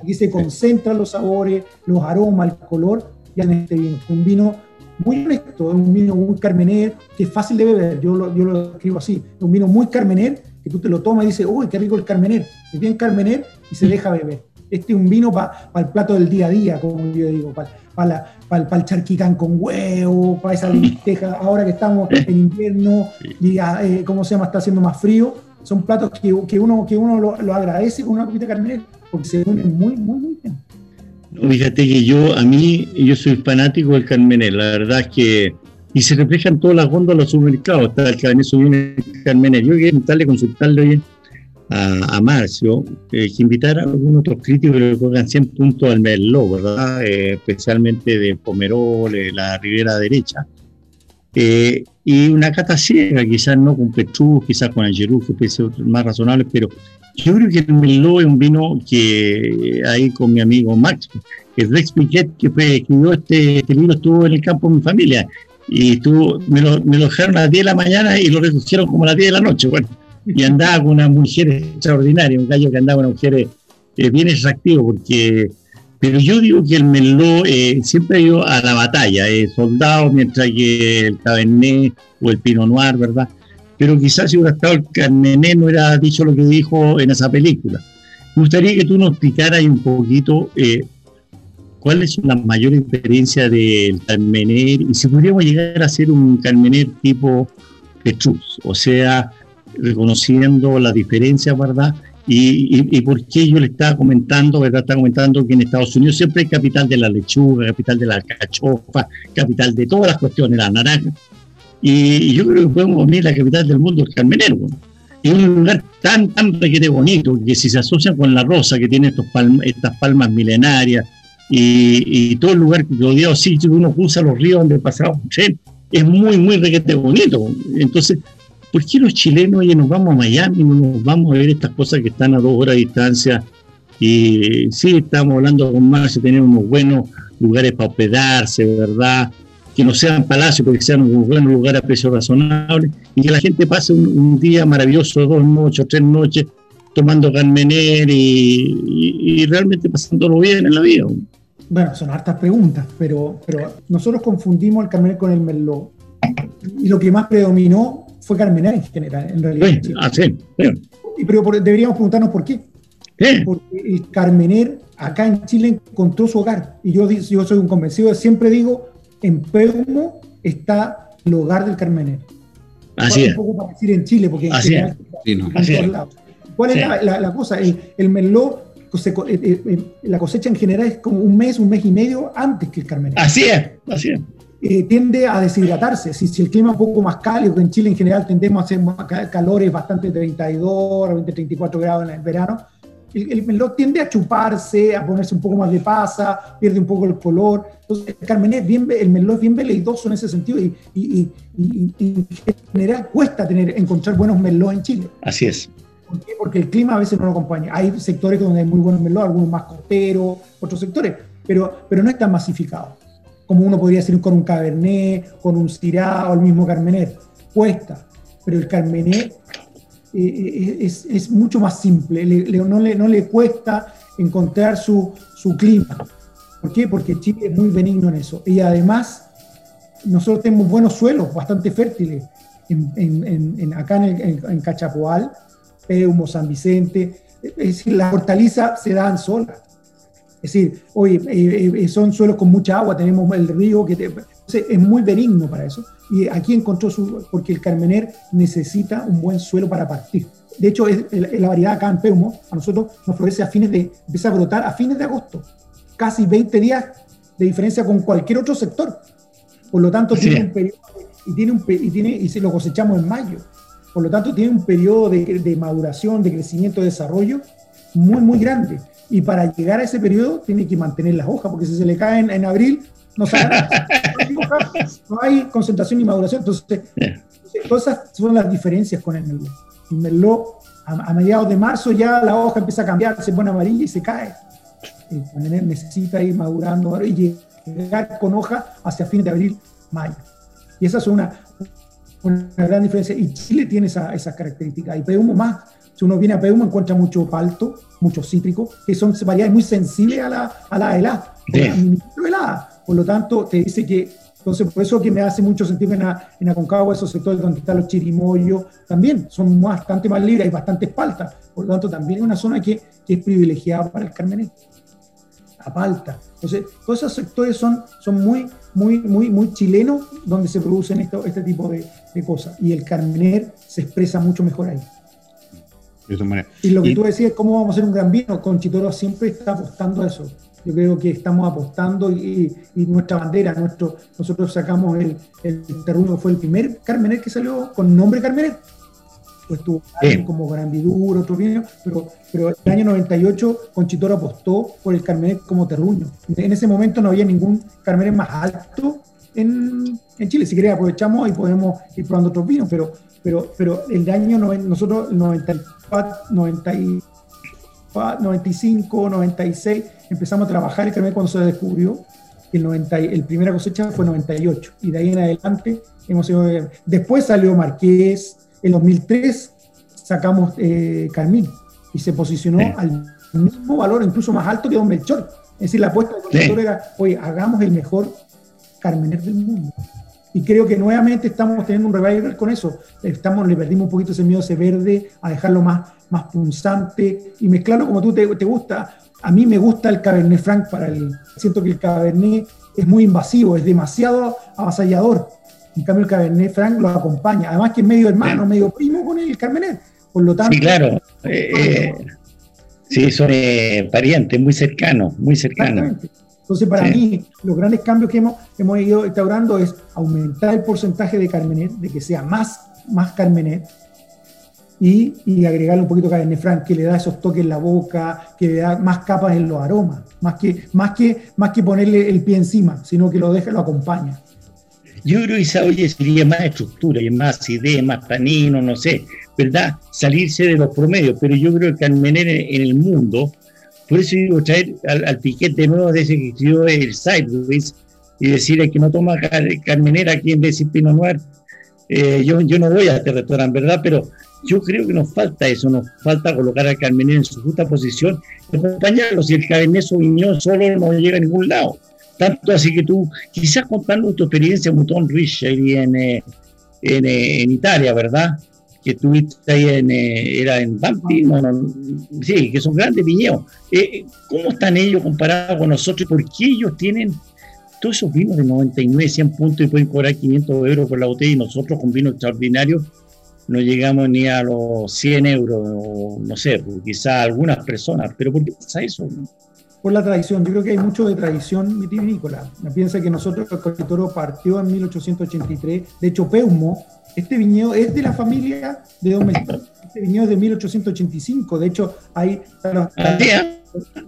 Aquí se concentran los sabores, los aromas, el color, ya en este vino. Un vino muy honesto, es un vino muy carmener, que es fácil de beber, yo lo, yo lo escribo así, es un vino muy carmener, que tú te lo tomas y dices, uy, qué rico el carmener, es bien carmener y se deja beber. Este es un vino para el plato del día a día, como yo digo, para el charquicán con huevo, para esa lenteja, ahora que estamos en invierno y, eh, ¿cómo se llama? Está haciendo más frío. Son platos que, que uno, que uno lo, agradece con una copita de carmener, porque se unen muy, muy, muy bien. Fíjate que yo, a mí, yo soy fanático del Carmener, la verdad es que, y se refleja en todas las góndolas de los supermercados, está el Cabernet Sauvignon el Carmener. Yo quería preguntarle, consultarle hoy a, a Marcio, eh, que invitara a algunos otros críticos que le pongan 100 puntos al Merlot, ¿verdad? Eh, especialmente de Pomerol, la Ribera Derecha. Eh, y una cata ciega, quizás no con Petrus, quizás con Angelou, que puede ser más razonable, pero yo creo que el Merlot es un vino que ahí con mi amigo Max, el Rex Piquet, que fue, escribió este, este libro, estuvo en el campo de mi familia y estuvo, me, lo, me lo dejaron a las 10 de la mañana y lo recogieron como a las 10 de la noche. Bueno, y andaba con una mujer extraordinaria, un gallo que andaba con una mujer eh, bien atractivo, porque, pero yo digo que el Merlot eh, siempre ha ido a la batalla, eh, soldado, mientras que el Cabernet o el Pinot Noir, ¿verdad? Pero quizás si hubiera estado el Carmenet no hubiera dicho lo que dijo en esa película. Me gustaría que tú nos explicaras un poquito eh, cuál es la mayor experiencia del Carmener y si podríamos llegar a ser un Carmener tipo Petrus, o sea, reconociendo la diferencia, ¿verdad? Y, y, por qué yo le estaba comentando, ¿verdad? Está comentando que en Estados Unidos siempre hay capital de la lechuga, capital de la cachofa, capital de todas las cuestiones, la naranja. Y yo creo que podemos unir la capital del mundo, el Carmenero. Es un lugar tan, tan requete bonito que si se asocia con la rosa que tiene estos estas palmas milenarias y, todo el lugar que rodeado sitios, uno cruza los ríos donde pasaba un tren, es muy, muy requete bonito. Entonces, ¿por qué los chilenos, oye, nos vamos a Miami, no nos vamos a ver estas cosas que están a dos horas de distancia? Y sí, estamos hablando con más de tener unos buenos lugares para hospedarse, ¿verdad? Que no sean palacios, pero que sean un buen lugar a precio razonable y que la gente pase un, día maravilloso, dos noches, tres noches, tomando Carmener y, y, realmente pasándolo bien en la vida. Bueno, son hartas preguntas, pero, pero nosotros confundimos el Carmener con el Merlot. Y lo que más predominó fue Carmener en general, en realidad. Ah, sí, Pero deberíamos preguntarnos por qué. Porque el Carmener acá en Chile encontró su hogar. Y yo, yo soy un convencido, siempre digo, en Peumo está el hogar del Carmener. Así es. Un poco para decir en Chile, porque en Así general, es. ¿Cuál es la, cosa? El, el Merlot, eh, eh, eh, la cosecha en general es como un mes, un mes y medio antes que el Carmener. Así es, así es. Eh, tiende a deshidratarse. Si, si, el clima es un poco más cálido, que en Chile en general tendemos a hacer calores bastante 32 o 34 grados en el verano, el, el tiende a chuparse, a ponerse un poco más de pasa, pierde un poco el color. Entonces, el Carmenet, bien, el melón es bien veleidoso en ese sentido y, y, y, en general cuesta tener, encontrar buenos melón en Chile. Así es. ¿Por qué? Porque el clima a veces no lo acompaña. Hay sectores donde hay muy buenos melón, algunos más costeros, otros sectores, pero, pero no están masificados como uno podría decir con un Cabernet, con un Syrah o el mismo Carmenet. Cuesta, pero el Carmenet eh, eh, es, es, mucho más simple, no, le, cuesta encontrar su, su, clima. ¿Por qué? Porque Chile es muy benigno en eso. Y además, nosotros tenemos buenos suelos, bastante fértiles, en, acá en, en, Cachapoal, Peumo, San Vicente. Es decir, las hortalizas se dan solas. Es decir, hoy eh, eh, son suelos con mucha agua, tenemos el río que es muy benigno para eso. Y aquí encontró su, porque el Carmener necesita un buen suelo para partir. De hecho, es, la variedad acá en Peumo, a nosotros nos florece a fines de, empieza a brotar a fines de agosto. Casi 20 días de diferencia con cualquier otro sector. Por lo tanto, tiene un periodo, y, tiene un, y, tiene, y se lo cosechamos en mayo. Por lo tanto, tiene un periodo de, de maduración, de crecimiento, de desarrollo muy, muy grande. Y para llegar a ese periodo tiene que mantener las hojas, porque si se le caen en abril, no no hay concentración ni maduración. Entonces, todas esas son las diferencias con el merlot. El merlot, a, mediados de marzo ya la hoja empieza a cambiar, se pone amarilla y se cae. El necesita ir madurando. Y llegar con hoja hacia fines de abril, mayo. Y esa es una, una gran diferencia. Y Chile tiene esa, esas características. Y Peumo más. Si uno viene a Peumo encuentra mucho palto, mucho cítrico, que son variedades muy sensibles a la, a la helada, helada. Por lo tanto, te dice que, entonces por eso que me hace mucho sentido en, en Aconcagua, esos sectores donde están los chirimoyos, también son bastante más libres, hay bastantes paltas. Por lo tanto, también es una zona que, que es privilegiada para el Carmenet. La palta. Entonces, todos esos sectores son, son muy, muy, muy, muy chilenos donde se producen esto, este tipo de, de cosas. Y el Carmener se expresa mucho mejor ahí. Y lo que y, tú decías, ¿cómo vamos a hacer un gran vino? Conchitoro siempre está apostando a eso. Yo creo que estamos apostando y, y nuestra bandera, nuestro, nosotros sacamos el, el terruño, fue el primer Carmener que salió con nombre Carmener. Pues tuvo como Grandidur, otro vino, pero, pero el año 98 Conchitoro apostó por el Carmener como terruño. En ese momento no había ningún Carmener más alto en, en Chile. Si querés aprovechamos y podemos ir probando otros vinos, pero, pero, pero el año nosotros, el 94, 90, 95, 96, empezamos a trabajar el Carmener cuando se descubrió. El, 90, el primera cosecha fue 98 y de ahí en adelante hemos ido, después salió Marqués, en 2003 sacamos eh, Carmín y se posicionó sí. al mismo valor, incluso más alto que Don Melchor. Es decir, la apuesta del Melchor sí. era, oye, hagamos el mejor Carmener del mundo. Y creo que nuevamente estamos teniendo un revival con eso. Estamos, le perdimos un poquito ese miedo, ese verde, a dejarlo más, más punzante y mezclarlo como tú te, te gusta. A mí me gusta el Cabernet Franc para el. Siento que el Cabernet es muy invasivo, es demasiado avasallador. En cambio, el Cabernet Franc lo acompaña. Además, que es medio hermano, medio primo con el Carmener. Por lo tanto. Sí, claro. Eh, sí, son eh, parientes, muy cercanos, muy cercanos. Entonces, para sí. mí, los grandes cambios que hemos, hemos ido instaurando es aumentar el porcentaje de Carmener, de que sea más, más Carmener, y, y, agregarle un poquito de Cabernet Franc, que le da esos toques en la boca, que le da más capas en los aromas, más que, más que, más que ponerle el pie encima, sino que lo deja, lo acompaña. Yo creo que esa oye sería más estructura y más idea, más tanino, no sé, ¿verdad? Salirse de los promedios, pero yo creo que Carmener en el mundo, por eso digo traer al, al piquete nuevo de ese que escribió el Sideways y decirle que no toma car Carmener aquí en vez de. Eh, yo, yo no voy a este restaurante, ¿verdad? Pero yo creo que nos falta eso, nos falta colocar al Carmener en su justa posición y acompañarlo. Si el Cabernet Sauvignon solo no llega a ningún lado. Tanto así que tú, quizás contando tu experiencia en Mouton Rich en, eh, en, en, Italia, ¿verdad? Que estuviste ahí en, eh, era en sí, que son grandes viñedos. Eh, ¿Cómo están ellos comparados con nosotros por qué ellos tienen todos esos vinos de 99, 100 puntos y pueden cobrar 500 euros por la botella y nosotros con vinos extraordinarios no llegamos ni a los 100 euros, o no sé, quizás algunas personas, pero ¿por qué pasa eso? Por la tradición. Yo creo que hay mucho de tradición vitivinícola. Piensa que nosotros, el Colitoro partió en 1883. De hecho, Peumo, este viñedo es de la familia de Don Melchor. Este viñedo es de 1885. De hecho, hay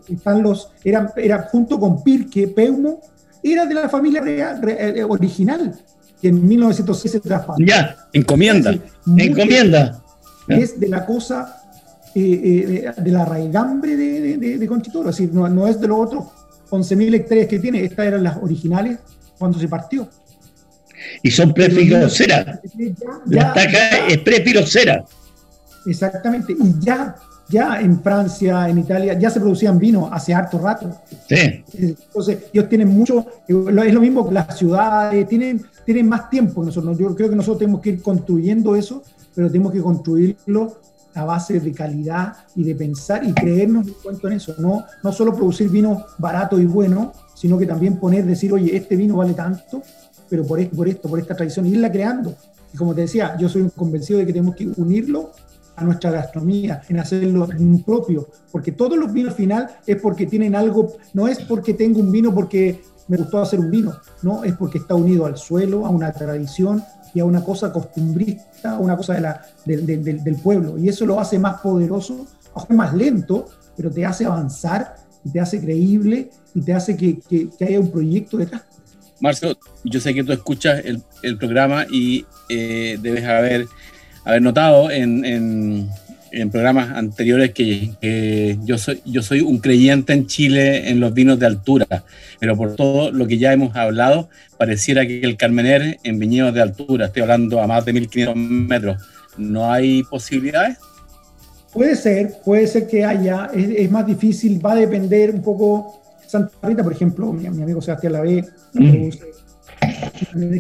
están los, era, era junto con Pirque, Peumo, era de la familia real, re, original, que en 1906 se traspasó. Ya, encomienda. Encomienda. Es de la cosa eh, de, de, la raigambre de, de, de Conchitoro, es decir, no, no, es de los otros 11.000 hectáreas que tiene, estas eran las originales cuando se partió. Y son prefilocera. La taca es prefilocera. Exactamente, y ya, ya en Francia, en Italia, ya se producían vinos hace harto rato. Sí. Entonces, ellos tienen mucho, es lo mismo que las ciudades, tienen, tienen más tiempo que nosotros. Yo creo que nosotros tenemos que ir construyendo eso, pero tenemos que construirlo a base de calidad y de pensar y creernos el cuento en eso. No, no solo producir vino barato y bueno, sino que también poner, decir, oye, este vino vale tanto, pero por esto, por esto, por esta tradición, irla creando. Y como te decía, yo soy un convencido de que tenemos que unirlo a nuestra gastronomía, en hacerlo propio, porque todos los vinos al final es porque tienen algo, no es porque tengo un vino porque me gustó hacer un vino, no, es porque está unido al suelo, a una tradición, y a una cosa costumbrista, una cosa de la, del, pueblo. Y eso lo hace más poderoso, más lento, pero te hace avanzar y te hace creíble y te hace que, que, haya un proyecto detrás. Marcio, yo sé que tú escuchas el, el programa y eh, debes haber, haber notado en, en programas anteriores que, yo, soy, yo soy un creyente en Chile en los vinos de altura, pero por todo lo que ya hemos hablado, pareciera que el Carmener en viñedos de altura, estoy hablando a más de 1500 metros, ¿no hay posibilidades? Puede ser, puede ser que haya, es, más difícil, va a depender un poco. Santa Rita, por ejemplo, mi, amigo Sebastián Lavé, mm.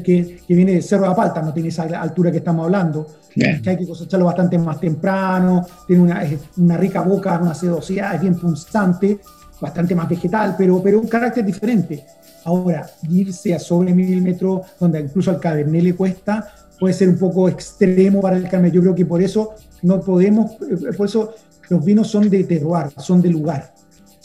Que, que, viene de Cerro de Palta, no tiene esa altura que estamos hablando que hay que cosecharlo bastante más temprano, tiene una, una rica boca, una sedosidad, es bien punzante, bastante más vegetal, pero, pero un carácter diferente. Ahora, irse a sobre mil metros, donde incluso al Cabernet le cuesta, puede ser un poco extremo para el Cabernet. Yo creo que por eso no podemos, eh, por eso los vinos son de terroir, son de lugar.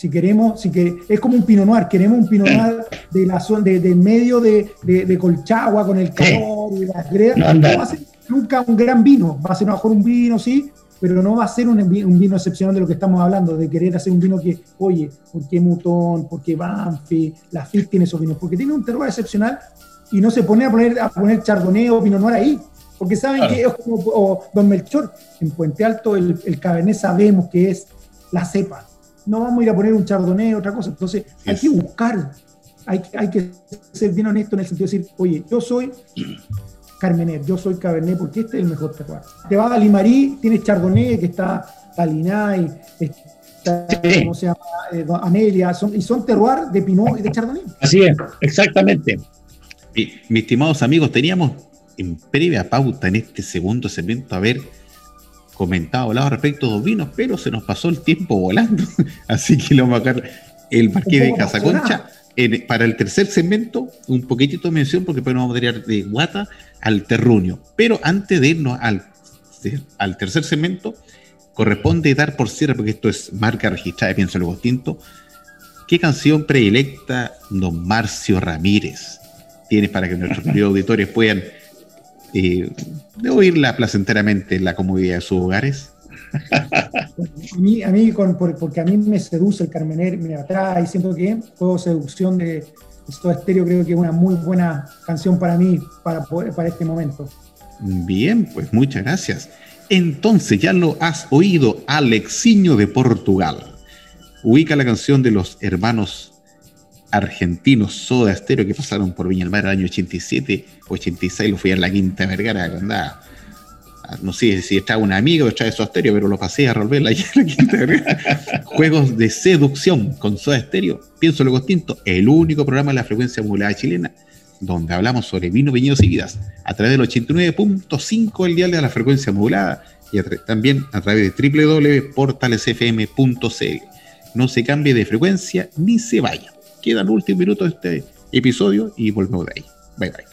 Si queremos, si que, es como un Pinot Noir, queremos un Pinot Noir de la zona, de, medio de, de, Colchagua, con el calor y las gredas nunca un gran vino, va a ser mejor un vino, sí, pero no va a ser un, vino excepcional de lo que estamos hablando, de querer hacer un vino que, oye, ¿por qué Mutón? ¿Por qué Banfi? La FIT tiene esos vinos, porque tiene un terroir excepcional y no se pone a poner, a poner Chardonnay o Pinot Noir ahí, porque saben que es como Don Melchor, en Puente Alto el, el Cabernet sabemos que es la cepa, no vamos a ir a poner un Chardonnay o otra cosa, entonces hay que buscar, hay, hay que ser bien honesto en el sentido de decir, oye, yo soy Carmener, yo soy Cabernet porque este es el mejor terroir. Te vas a Limarí, tienes Chardonnay, que está Talinay, está, ¿cómo se llama? Eh, Amelia, son, y son terroir de Pinot y de Chardonnay. Así es, exactamente. mis estimados amigos, teníamos en previa pauta en este segundo segmento haber comentado, hablado respecto a dos vinos, pero se nos pasó el tiempo volando. Así que lo vamos a sacar el Marqués de Casaconcha para el tercer segmento, un poquitito de mención, porque después nos vamos a tirar de guata al terruño. Pero antes de irnos al, al tercer segmento, corresponde dar por cierre, porque esto es marca registrada de Pienso Luego Tinto, ¿qué canción predilecta don Marcio Ramírez tienes para que nuestros auditores puedan eh, oírla placenteramente en la comodidad de sus hogares? a mí, a mí porque a mí me seduce el Carmener, me atrae, siento que juego seducción de esto Estéreo creo que es una muy buena canción para mí, para, para este momento. Bien, pues muchas gracias. Entonces, ya lo has oído, Alexiño de Portugal. Ubica la canción de los hermanos argentinos Soda Estéreo que pasaron por Viña del Mar el año 87, 86, lo fui a la Quinta Vergara, andaba no sé si estaba un amigo de Soda Stereo, pero lo pasé a revolver la Juegos de seducción con Soda Stereo. Pienso lo distinto, el único programa de la frecuencia modulada chilena donde hablamos sobre vino, viñedos y vidas a través del 89.5 el dial de la frecuencia modulada y también a través de www.portalesfm.cl. No se cambie de frecuencia ni se vaya. Quedan últimos minutos de este episodio y volvemos de ahí. Bye bye.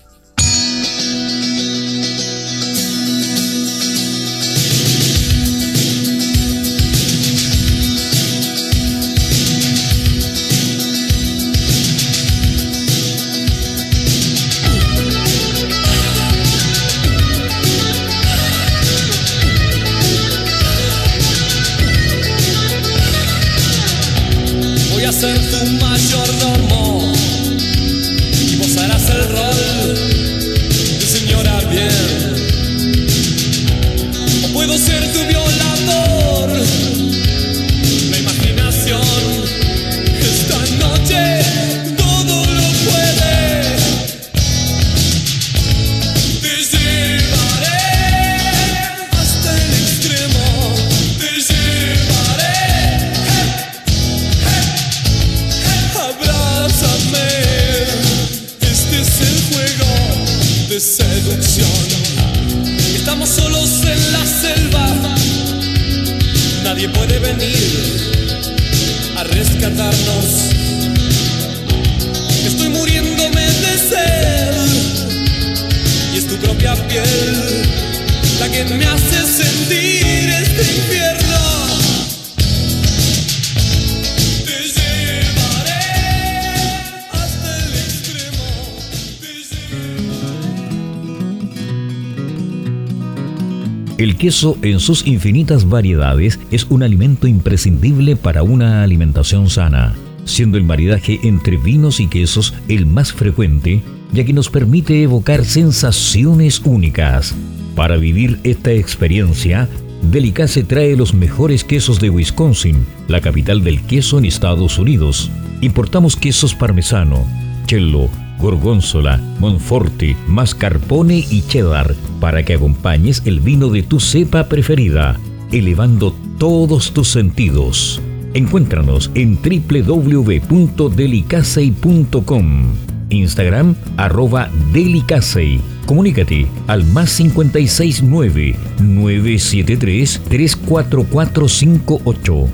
El queso en sus infinitas variedades es un alimento imprescindible para una alimentación sana, siendo el maridaje entre vinos y quesos el más frecuente, ya que nos permite evocar sensaciones únicas. Para vivir esta experiencia, Delicace trae los mejores quesos de Wisconsin, la capital del queso en Estados Unidos. Importamos quesos parmesano, cello, gorgonzola, monforte, mascarpone y cheddar para que acompañes el vino de tu cepa preferida, elevando todos tus sentidos. Encuéntranos en www.delicacey.com. Instagram arroba delicacey. Comunícate al más 569 973 34458.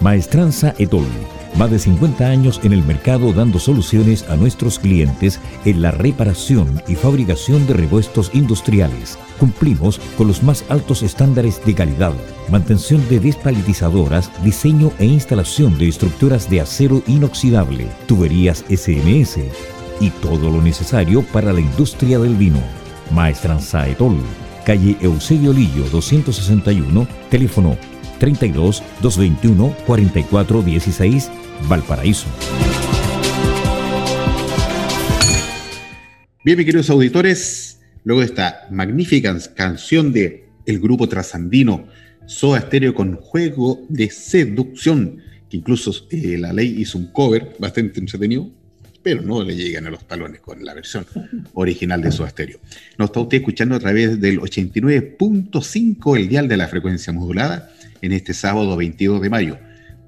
Maestranza Etol más de 50 años en el mercado dando soluciones a nuestros clientes en la reparación y fabricación de repuestos industriales. Cumplimos con los más altos estándares de calidad, mantención de despalitizadoras, diseño e instalación de estructuras de acero inoxidable, tuberías SMS y todo lo necesario para la industria del vino. Maestranza Etol, calle Eusebio Lillo 261, teléfono 32 221 44 16 Valparaíso. Bien, mis queridos auditores, luego esta magnífica canción de el grupo trasandino Soa Stereo con juego de seducción, que incluso eh, la ley hizo un cover bastante entretenido, pero no le llegan a los talones con la versión original de Soa Stereo. Nos está usted escuchando a través del 89.5, el dial de la frecuencia modulada, en este sábado 22 de mayo.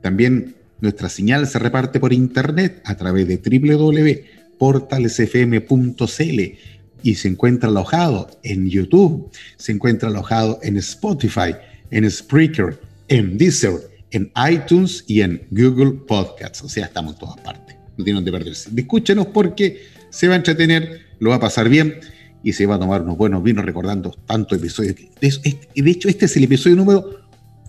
También nuestra señal se reparte por internet a través de www.portalesfm.cl y se encuentra alojado en YouTube, se encuentra alojado en Spotify, en Spreaker, en Deezer, en iTunes y en Google Podcasts. O sea, estamos en todas partes. No tienen de perderse. Escúchenos porque se va a entretener, lo va a pasar bien y se va a tomar unos buenos vinos recordando tantos episodios. De hecho, este es el episodio número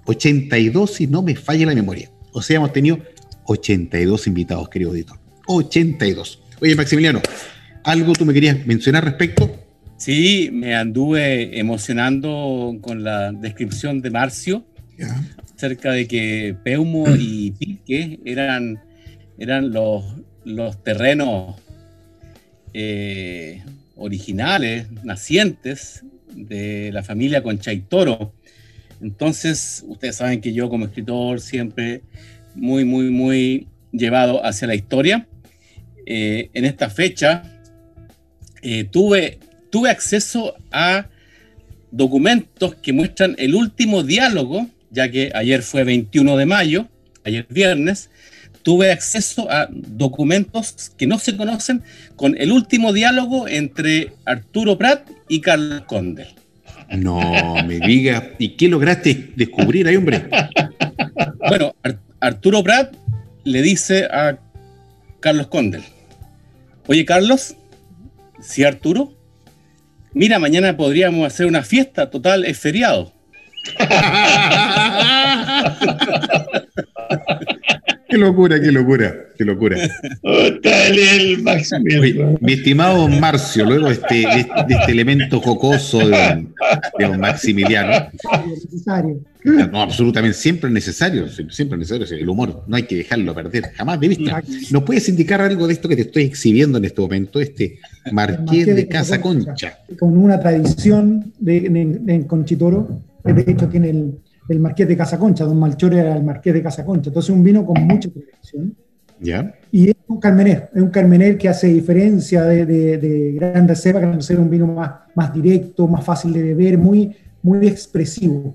82, si no me falla la memoria. O sea, hemos tenido 82 invitados, querido auditor. 82. Oye, Maximiliano, ¿algo tú me querías mencionar respecto? Sí, me anduve emocionando con la descripción de Marcio acerca de que Peumo y Pique eran, eran los, los terrenos eh, originales, nacientes de la familia Conchaitoro entonces, ustedes saben que yo como escritor siempre muy, muy, muy llevado hacia la historia. Eh, en esta fecha eh, tuve, tuve acceso a documentos que muestran el último diálogo, ya que ayer fue 21 de mayo, ayer viernes, tuve acceso a documentos que no se conocen con el último diálogo entre Arturo Prat y Carlos Conde. No me diga. ¿Y qué lograste descubrir ahí, hombre? Bueno, Arturo Prat le dice a Carlos Condel, oye Carlos, ¿sí Arturo? Mira, mañana podríamos hacer una fiesta, total, es feriado. Qué locura, qué locura, qué locura. mi estimado Marcio, luego este, de este, este elemento jocoso de, un Maximiliano. No, absolutamente, siempre es necesario, siempre es necesario el humor, no hay que dejarlo perder, jamás de vista. ¿Nos puedes indicar algo de esto que te estoy exhibiendo en este momento, este Marqués, de, Casa Concha? Con una tradición de, en Conchitoro, que de hecho tiene el el Marqués de Casaconcha, don Malchor era el Marqués de Casaconcha. Entonces, un vino con mucha tradición. ¿Ya? Y es un Carmener, es un Carmener que hace diferencia de, de, Gran Reserva, Gran Reserva es un vino más, más directo, más fácil de beber, muy, muy expresivo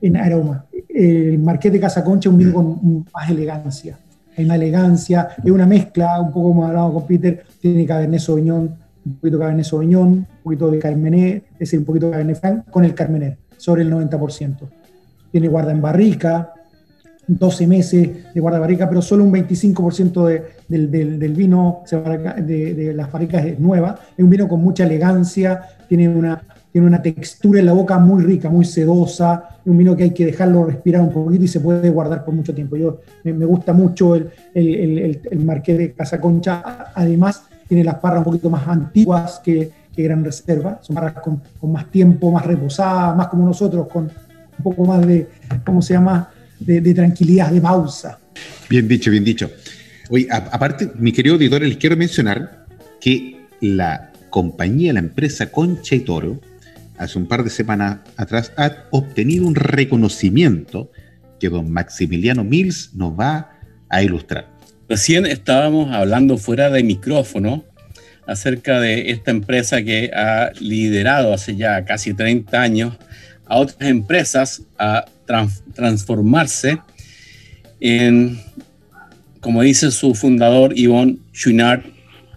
en aroma. El Marqués de Casaconcha es un vino con más elegancia. Hay una elegancia, es una mezcla, un poco como hablado con Peter, tiene Cabernet Sauvignon, un poquito de Cabernet Sauvignon, un poquito de Carmener, es decir, un poquito de Cabernet Franc con el Carmener, sobre el 90% tiene guarda en barrica, 12 meses de guarda en barrica, pero solo un 25% del, vino de, las barricas es nueva. Es un vino con mucha elegancia, tiene una, tiene una textura en la boca muy rica, muy sedosa. Es un vino que hay que dejarlo respirar un poquito y se puede guardar por mucho tiempo. Yo, me, gusta mucho el, el, Marqués de Casa Concha. Además, tiene las parras un poquito más antiguas que, Gran Reserva. Son parras con, con más tiempo, más reposadas, más como nosotros, con un poco más de, ¿cómo se llama?, de, tranquilidad, de pausa. Bien dicho, bien dicho. Oye, aparte, mi querido auditor, les quiero mencionar que la compañía, la empresa Concha y Toro, hace un par de semanas atrás, ha obtenido un reconocimiento que don Maximiliano Mills nos va a ilustrar. Recién estábamos hablando fuera de micrófono acerca de esta empresa que ha liderado hace ya casi 30 años a otras empresas a transformarse en, como dice su fundador Yvonne Chouinard,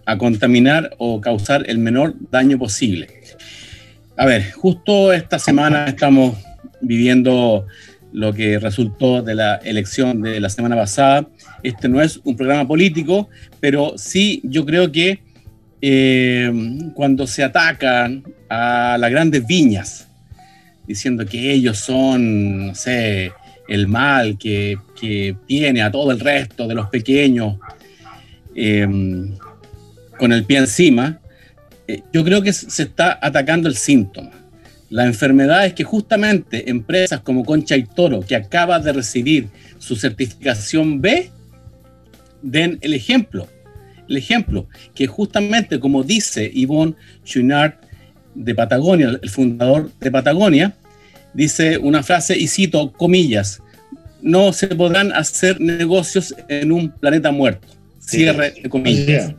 a contaminar o causar el menor daño posible. A ver, justo esta semana estamos viviendo lo que resultó de la elección de la semana pasada. Este no es un programa político, pero sí yo creo que eh, cuando se atacan a las grandes viñas, diciendo que ellos son, no sé, el mal que, tiene a todo el resto de los pequeños em, con el pie encima, eh, yo creo que se está atacando el síntoma. La enfermedad es que justamente empresas como Concha y Toro, que acaba de recibir su certificación B, den el ejemplo. El ejemplo, que justamente como dice Yvonne Chouinard de Patagonia, el fundador de Patagonia, dice una frase y cito comillas, no se podrán hacer negocios en un planeta muerto. Cierre de comillas.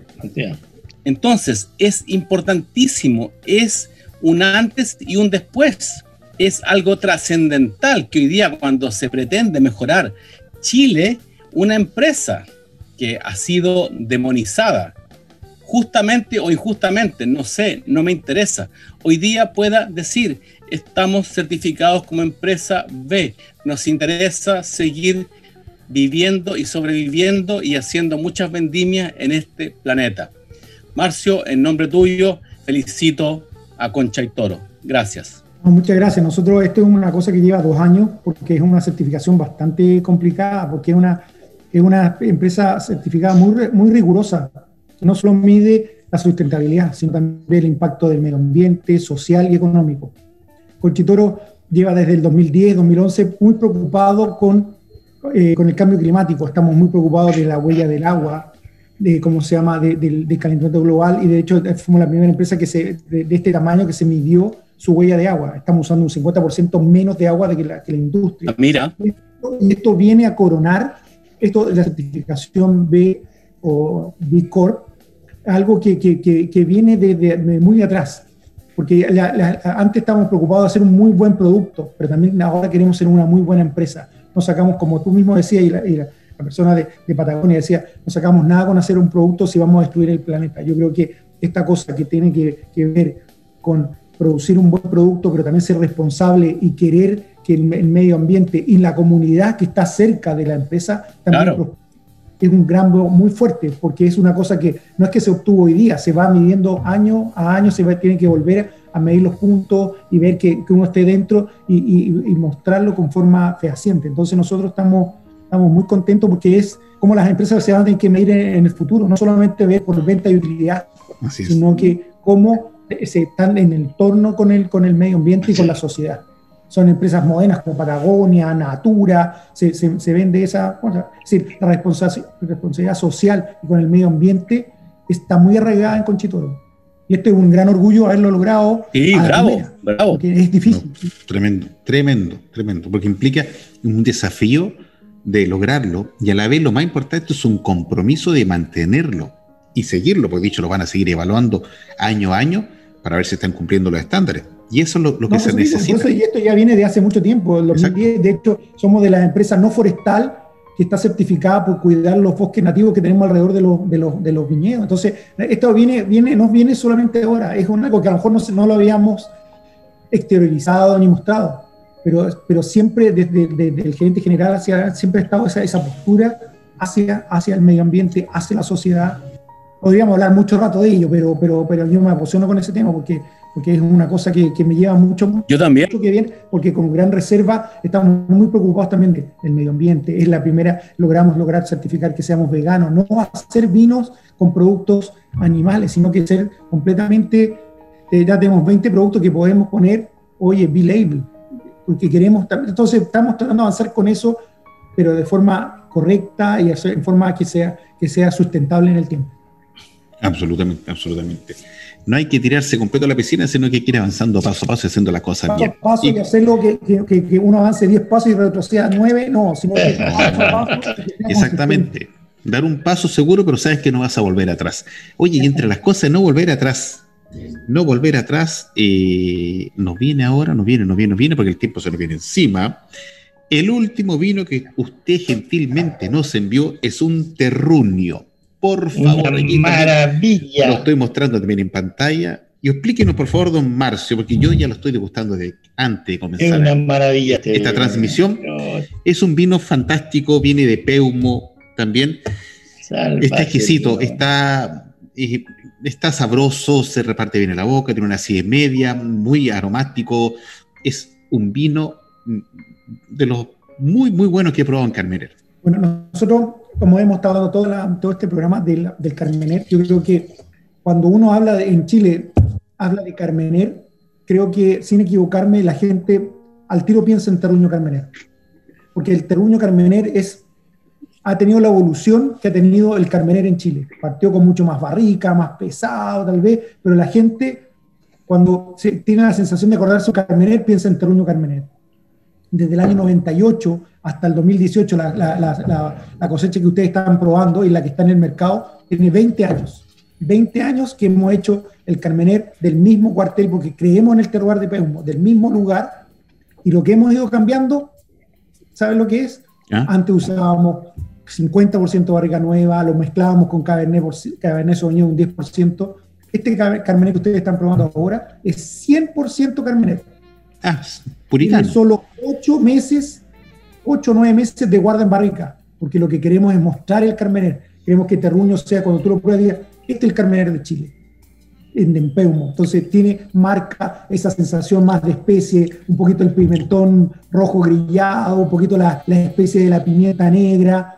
Entonces, es importantísimo, es un antes y un después. Es algo trascendental que hoy día cuando se pretende mejorar Chile, una empresa que ha sido demonizada, justamente o injustamente, no sé, no me interesa, hoy día pueda decir, estamos certificados como empresa B, nos interesa seguir viviendo y sobreviviendo y haciendo muchas vendimias en este planeta. Marcio, en nombre tuyo, felicito a Concha y Toro. Gracias. muchas gracias. Nosotros, esto es una cosa que lleva dos años porque es una certificación bastante complicada, porque es una, es una empresa certificada muy, muy rigurosa. No solo mide la sustentabilidad, sino también el impacto del medio ambiente, social y económico. Conchitoro lleva desde el 2010, 2011 muy preocupado con, eh, con el cambio climático. Estamos muy preocupados de la huella del agua, de cómo se llama, del calentamiento global y de hecho fuimos la primera empresa que se, de, este tamaño que se midió su huella de agua. Estamos usando un 50% menos de agua de que la, que la industria. Ah, mira. Y esto, viene a coronar esto de la certificación B o B Corp, algo que, que, que, viene de, muy atrás. Porque antes estábamos preocupados de hacer un muy buen producto, pero también ahora queremos ser una muy buena empresa. Nos sacamos, como tú mismo decías, y la, y la la persona de, Patagonia decía, no sacamos nada con hacer un producto si vamos a destruir el planeta. Yo creo que esta cosa que tiene que, ver con producir un buen producto, pero también ser responsable y querer que el, medio ambiente y la comunidad que está cerca de la empresa también es un gran muy fuerte, porque es una cosa que no es que se obtuvo hoy día, se va midiendo año a año, se va, tiene que volver a medir los puntos y ver que, uno esté dentro y, y, mostrarlo con forma fehaciente. Entonces nosotros estamos estamos muy contentos porque es como las empresas se van a tener que medir en, el futuro, no solamente ver por venta y utilidad, sino que cómo se están en el torno con el, con el medio ambiente y con la sociedad. Son empresas modernas como Patagonia, Natura, se, se, vende esa cosa. Es decir, la responsabilidad, social y con el medio ambiente está muy arraigada en Conchitoro. Y este es un gran orgullo haberlo logrado. Sí, bravo, bravo. es difícil. tremendo, tremendo, tremendo, porque implica un desafío de lograrlo y a la vez lo más importante es un compromiso de mantenerlo y seguirlo, porque dicho lo van a seguir evaluando año a año para ver si están cumpliendo los estándares. Y eso es lo, que se necesita. y esto ya viene de hace mucho tiempo. de hecho, somos de la empresa no forestal que está certificada por cuidar los bosques nativos que tenemos alrededor de los, de los, de los viñedos. Entonces, esto viene, viene, no viene solamente ahora, es algo que a lo mejor no, no lo habíamos exteriorizado ni mostrado pero, pero siempre desde, el gerente general hacia, siempre ha estado esa, esa postura hacia, hacia el medio ambiente, hacia la sociedad. Podríamos hablar mucho rato de ello, pero, pero, pero yo me apasiono con ese tema porque, porque es una cosa que, que me lleva mucho. Yo también. Mucho que bien, porque con gran reserva estamos muy preocupados también del medio ambiente. Es la primera, logramos lograr certificar que seamos veganos, no hacer vinos con productos animales, sino que ser completamente, eh, ya tenemos 20 productos que podemos poner, oye, B-Label porque queremos, entonces estamos tratando de avanzar con eso, pero de forma correcta y en forma que sea, que sea sustentable en el tiempo. Absolutamente, absolutamente. No hay que tirarse completo a la piscina, sino que hay que ir avanzando paso a paso, haciendo las cosas paso bien. paso y, hacerlo que, que, que, uno avance 10 pasos y retroceda 9, no, sino que paso a paso. Exactamente. Dar un paso seguro, pero sabes que no vas a volver atrás. Oye, y entre las cosas, no volver atrás. No volver atrás, eh, nos viene ahora, nos viene, nos viene, nos viene, porque el tiempo se nos viene encima. El último vino que usted gentilmente nos envió es un terruño. Por favor, Una maravilla. Lo estoy mostrando también en pantalla. Y explíquenos, por favor, don Marcio, porque yo ya lo estoy degustando de antes de Es comenzar una maravilla. este esta vino. transmisión. Es un vino fantástico, viene de Peumo también. salvaje, Está exquisito, está, eh, está sabroso, se reparte bien en la boca, tiene una acidez media, muy aromático. Es un vino mm, de los muy, muy buenos que he probado en Carmener. Bueno, nosotros, como hemos estado hablando todo, la- este programa del, del Carmener, yo creo que cuando uno habla en Chile, habla de Carmener, creo que sin equivocarme, la gente al tiro piensa en Terruño Carmener. Porque el Terruño Carmener es, ha tenido la evolución que ha tenido el Carmener en Chile. Partió con mucho más barrica, más pesado tal vez, pero la gente cuando se- tiene la sensación de acordarse de Carmener, piensa en Terruño Carmener desde el año 98 hasta el 2018, la, la- la- la- cosecha que ustedes están probando y la que está en el mercado, tiene 20 años. 20 años que hemos hecho el Carmener del mismo cuartel, porque creemos en el terroir de Peumo, del mismo lugar, y lo que hemos ido cambiando, ¿saben lo que es? ¿Ya? Antes usábamos 50% barriga nueva, lo mezclábamos con Cabernet, Cabernet Sauvignon un 10%. Este Carmener que ustedes están probando ahora es 100% Carmener Ah, puritano. solo ocho meses, ocho o nueve meses de guarda en barrica, porque lo que queremos es mostrar el Carmener. Queremos que Terruño sea, cuando tú lo pruebas, digas, este es el Carmener de Chile, en Dempeumo. Entonces tiene, marca esa sensación más de especie, un poquito el pimentón rojo grillado, un poquito la, la especie de la pimienta negra,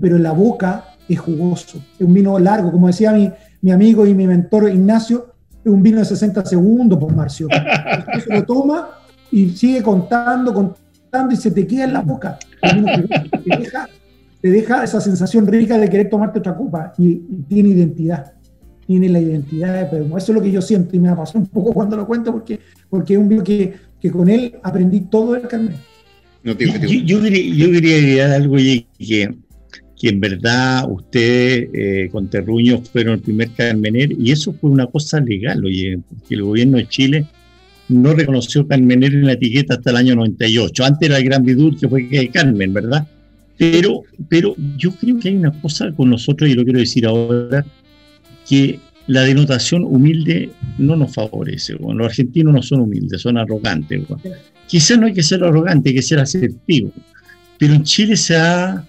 pero en la boca es jugoso. Es un vino largo, como decía mi, mi amigo y mi mentor Ignacio, es un vino de 60 segundos, por Marcio. Usted se lo toma y sigue contando, contando y se te queda en la boca. Te deja, te deja esa sensación rica de querer tomarte otra copa y, y tiene identidad. Tiene la identidad de Peumo. Eso es lo que yo siento y me ha pasado un poco cuando lo cuento porque, porque es un vino que, que con él aprendí todo el carnet. No te- Yo, te- yo quería, yo quería agregar algo oye, que, que en verdad ustedes eh, con Terruño fueron el primer Carmener y eso fue una cosa legal, oye, porque el gobierno de Chile no reconoció Carmener en la etiqueta hasta el año 98. Antes era el Gran Vidur, que fue Carmen, ¿verdad? Pero, pero yo creo que hay una cosa con nosotros, y lo quiero decir ahora, que la denotación humilde no nos favorece. bueno, los argentinos no son humildes, son arrogantes. bueno. Quizás no hay que ser arrogante, hay que ser asertivo. Pero en Chile se ha,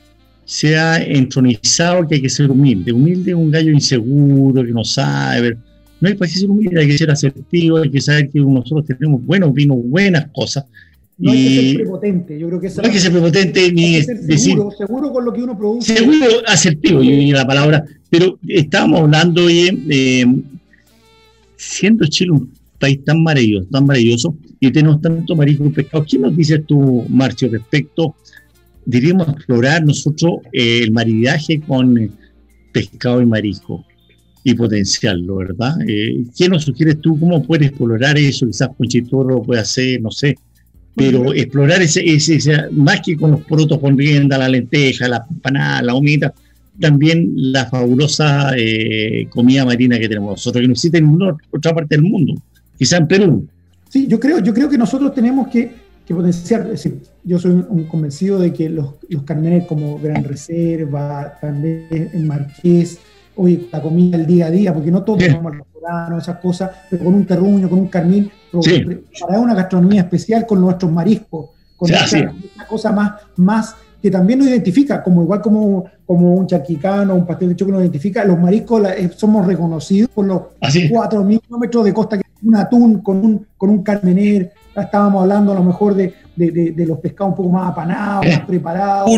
se ha entronizado que hay que ser humilde. Humilde es un gallo inseguro, que no sabe. No hay para qué ser humilde, hay que ser asertivo, hay que saber que nosotros tenemos buenos vinos, buenas cosas. No hay que ser prepotente, yo creo que esa no hay que ser prepotente ni ser decir seguro, seguro con lo que uno produce. seguro asertivo, yo diría la palabra, pero estábamos hablando, oye, eh, siendo Chile un país tan maravilloso, tan maravilloso, y tenemos tanto marisco y pescado, ¿qué nos dices tú, Marcio, respecto, diríamos, explorar nosotros eh, el maridaje con eh, pescado y marisco y potenciarlo, ¿verdad? Eh, ¿Qué nos sugieres tú? ¿Cómo puedes explorar eso? Quizás Ponchitoro lo puede hacer, no sé, pero explorar ese, ese, ese- más que con los porotos con rienda, la lenteja, la empanada, la humita, también la fabulosa eh, comida marina que tenemos nosotros, que no existe en ninguna otra parte del mundo, quizá en Perú. Sí, yo creo, yo creo que nosotros tenemos que, que potenciar, es decir, yo soy un, un convencido de que los, los carmenes como Gran Reserva, también el Marqués, oye, la comida del día a día, porque no todos Sí. tomamos restaurantes, esas cosas, pero con un terruño, con un carmín, Sí. para una gastronomía especial con nuestros mariscos, con Sí, esa, esa cosa más, más que también nos identifica, como igual como, como un charquicano, un pastel de choco nos identifica, los mariscos la- eh, somos reconocidos por los Así es. 4.000 kilómetros de costa, que un atún con un, con un carmener, ya estábamos hablando a lo mejor de, de, de- de los pescados un poco más apanados, Eh, más preparados,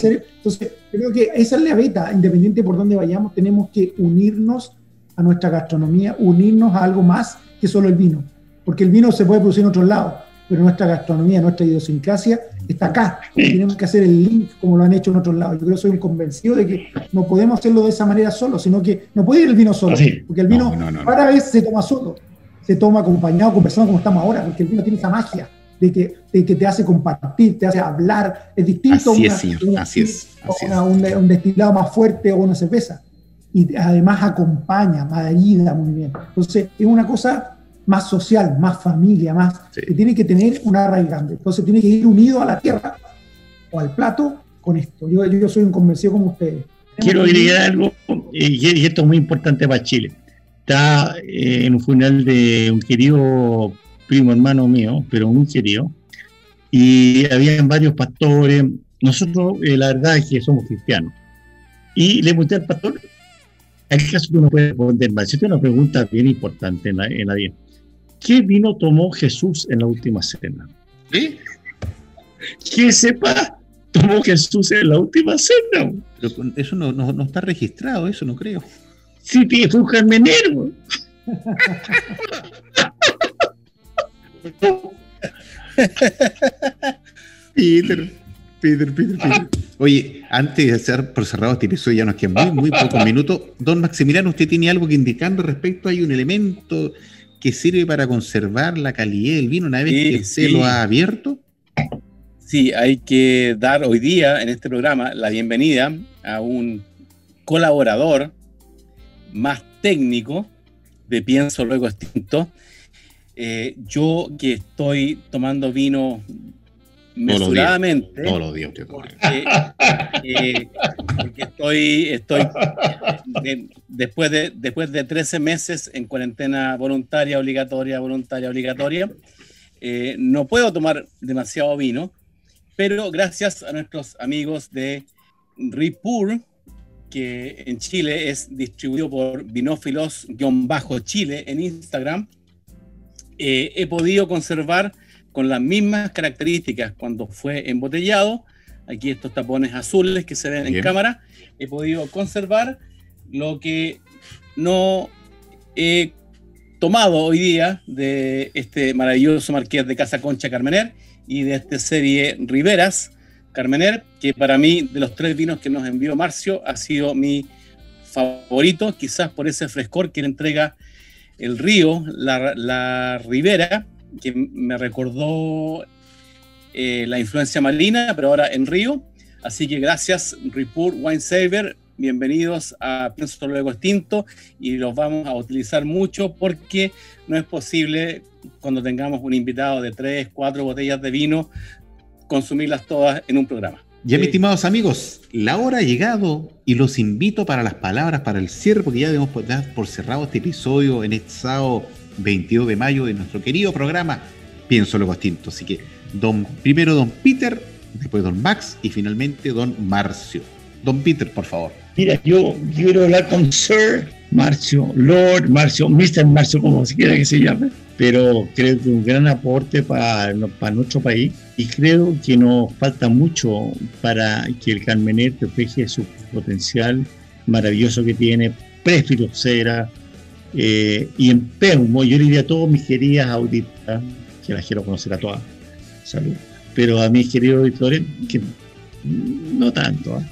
ser- Entonces, yo creo que esa es la beta, independiente por dónde vayamos, tenemos que unirnos a nuestra gastronomía, unirnos a algo más que solo el vino, porque el vino se puede producir en otros lados, pero nuestra gastronomía, nuestra idiosincrasia está acá. Tenemos que hacer el link como lo han hecho en otros lados. Yo creo que soy un convencido de que no podemos hacerlo de esa manera solo, sino que no puede ir el vino solo, porque el vino para vez se toma solo, se toma acompañado con personas como estamos ahora, porque el vino tiene esa magia de que, que te hace compartir, te hace hablar, es distinto así es, así es, un, destilado más fuerte o una cerveza. Y además acompaña, marida muy bien. Entonces, es una cosa más social, más familia, más que tiene que tener una raíz grande. Entonces, tiene que ir unido a la tierra o al plato con esto. Yo, yo, soy un convencido como ustedes. Quiero agregar algo, y esto es muy importante para Chile. Está eh, en un funeral de un querido primo hermano mío, pero muy querido, y habían varios pastores. Nosotros, eh, la verdad es que somos cristianos. Y le pregunté al pastor, ¿en qué caso tú no puedes responder más? es una pregunta bien importante en la, en la vida. ¿Qué vino tomó Jesús en la última cena? ¿Eh? ¿Qué sepa tomó Jesús en la última cena? eso no, no, está registrado, eso no creo. Sí, fue un carmenero. Peter, Peter, Peter, Peter. Oye, antes de hacer por cerrado este episodio, ya nos quedan muy, muy pocos minutos. Don Maximiliano, ¿usted tiene algo que indicando respecto? ¿Hay un elemento que sirve para conservar la calidad del vino una vez que se lo ha abierto? Sí, hay que dar hoy día en este programa la bienvenida a un colaborador más técnico de Pienso Luego Extinto, eh, yo que estoy tomando vino mesuradamente. Todos los días, porque, eh, porque, estoy, estoy después, de, después de 13 meses en cuarentena voluntaria, obligatoria, voluntaria, obligatoria. Eh, no puedo tomar demasiado vino, pero gracias a nuestros amigos de Ripur, que en Chile es distribuido por Vinófilos-Chile en Instagram, eh, he podido conservar con las mismas características cuando fue embotellado. Aquí estos tapones azules que se ven en cámara. He podido conservar lo que no he tomado hoy día de este maravilloso marqués de Casa Concha Carmener y de esta serie Riveras Carmener, que para mí, de los tres vinos que nos envió Marcio, ha sido mi favorito, quizás por ese frescor que le entrega el río, la, ribera, que me recordó eh, la influencia marina, pero ahora en río. Así que gracias, Ripur Wine Saver. Bienvenidos a Pienso Luego Extinto y los vamos a utilizar mucho porque no es posible cuando tengamos un invitado de tres, cuatro botellas de vino consumirlas todas en un programa. Ya, mis estimados amigos, la hora ha llegado y los invito para las palabras, para el cierre, porque ya debemos dar por cerrado este episodio en este sábado 22 de mayo de nuestro querido programa Pienso lo Extinto. Así que, don, primero don Peter, después don Max y finalmente don Marcio. Don Peter, por favor. Mira, yo quiero hablar con Sir Marcio, Lord Marcio, Mr. Marcio, como se quiera que se llame pero creo que un gran aporte para, para nuestro país y creo que nos falta mucho para que el Carmener refleje su potencial maravilloso que tiene, prefilocera eh, y en Peumo, yo le diría a todos mis queridas auditoras, que las quiero conocer a todas, salud, pero a mis queridos auditores, que no tanto, ¿ah?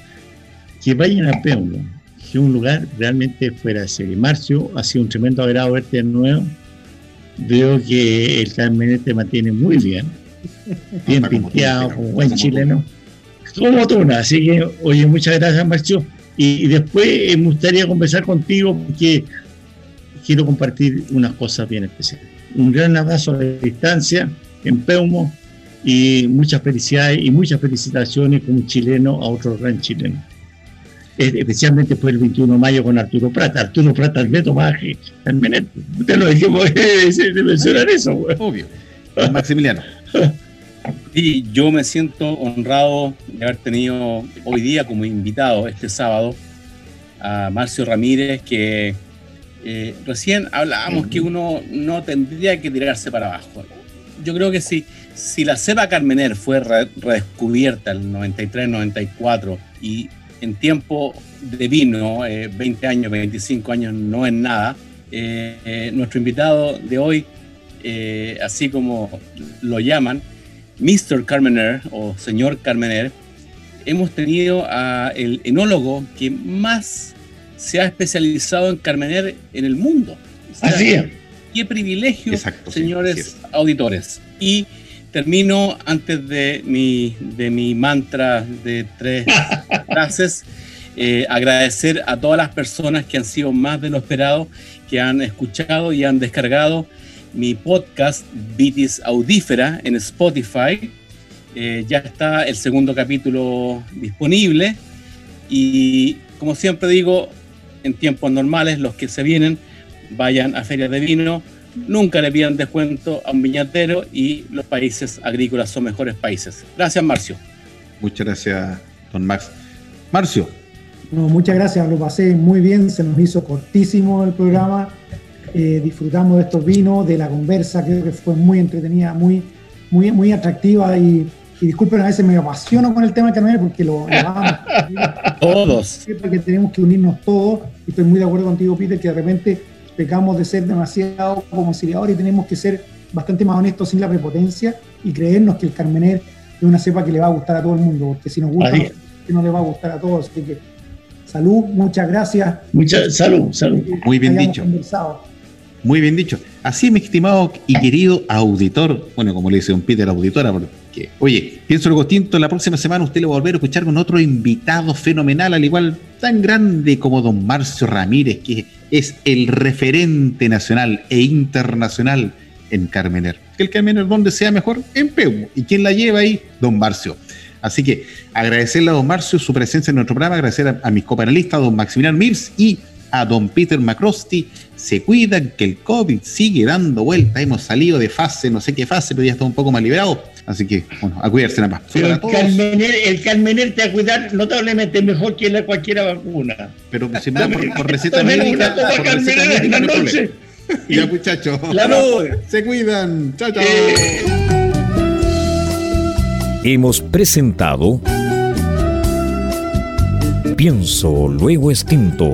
que vayan a Peumo, que es un lugar realmente fuera de serie. Marcio, ha sido un tremendo agrado verte de nuevo veo que el Carmen te mantiene muy bien, bien pinteado, como buen chileno, como tuna. Así que, oye, muchas gracias, Marcio. Y, después eh, me gustaría conversar contigo porque quiero compartir unas cosas bien especiales. Un gran abrazo a distancia en Peumo y muchas felicidades y muchas felicitaciones como chileno a otro gran chileno especialmente fue el 21 de mayo con Arturo Prata. Arturo Prata, Maje, el Menet. Usted lo dijimos de mencionar eso, güey. Obvio. Maximiliano. Y yo me siento honrado de haber tenido hoy día como invitado este sábado a Marcio Ramírez, que eh, recién hablábamos que uno no tendría que tirarse para abajo. Yo creo que si, si la cepa Carmener fue redescubierta en el 93-94 y en tiempo de vino, 20 eh, años, 25 años no es nada. Eh, eh, nuestro invitado de hoy eh, así como lo llaman, Mr. Carmener o señor Carmener, hemos tenido a el enólogo que más se ha especializado en Carmener en el mundo. así es. Qué privilegio, señores auditores. Y termino antes de mi, de mi mantra de tres frases. Eh, agradecer a todas las personas que han sido más de lo esperado, que han escuchado y han descargado mi podcast Vitis Audífera en Spotify. Eh, ya está el segundo capítulo disponible y como siempre digo, en tiempos normales, los que se vienen, vayan a ferias de vino, nunca le pidan descuento a un viñatero y los países agrícolas son mejores países. Gracias, Marcio. Muchas gracias, don Max. Marcio. muchas gracias, lo pasé muy bien, se nos hizo cortísimo el programa. Eh, disfrutamos de estos vinos, de la conversa, creo que fue muy entretenida, muy, muy, muy atractiva y, disculpen, a veces me apasiono con el tema de Carmel porque lo, lo Todos. Que tenemos que unirnos todos. Y estoy muy de acuerdo contigo, Peter, que de repente pecamos de ser demasiado conciliadores y tenemos que ser bastante más honestos sin la prepotencia y creernos que el Carmener es una cepa que le va a gustar a todo el mundo, porque si nos gusta, no le va a gustar a todos. Así que salud, muchas gracias. Muchas salud, salud. Muy bien dicho. Muy bien dicho. Así, mi estimado y querido auditor, bueno, como le dice un Peter, auditora, porque, oye, pienso algo distinto, la próxima semana usted lo va a volver a escuchar con otro invitado fenomenal, al igual tan grande como don Marcio Ramírez, que es el referente nacional e internacional en Carmener. Que el Carmener donde sea mejor, en Peu. ¿Y quién la lleva ahí? Don Marcio. Así que agradecerle a don Marcio su presencia en nuestro programa, agradecer a, mis copanelistas, don Maximiliano Mirs y a don Peter Macrosti. Se cuidan que el COVID sigue dando vuelta. Hemos salido de fase, no sé qué fase, pero ya está un poco más liberado. Así que, bueno, a cuidarse nada más. el, Carmener, el Carmener te va a cuidar notablemente mejor que la cualquier vacuna. Pero si me da por, receta médica, por receta médica no noche. Ya, muchachos. Se cuidan. Chao, chao. Hemos presentado Pienso, luego extinto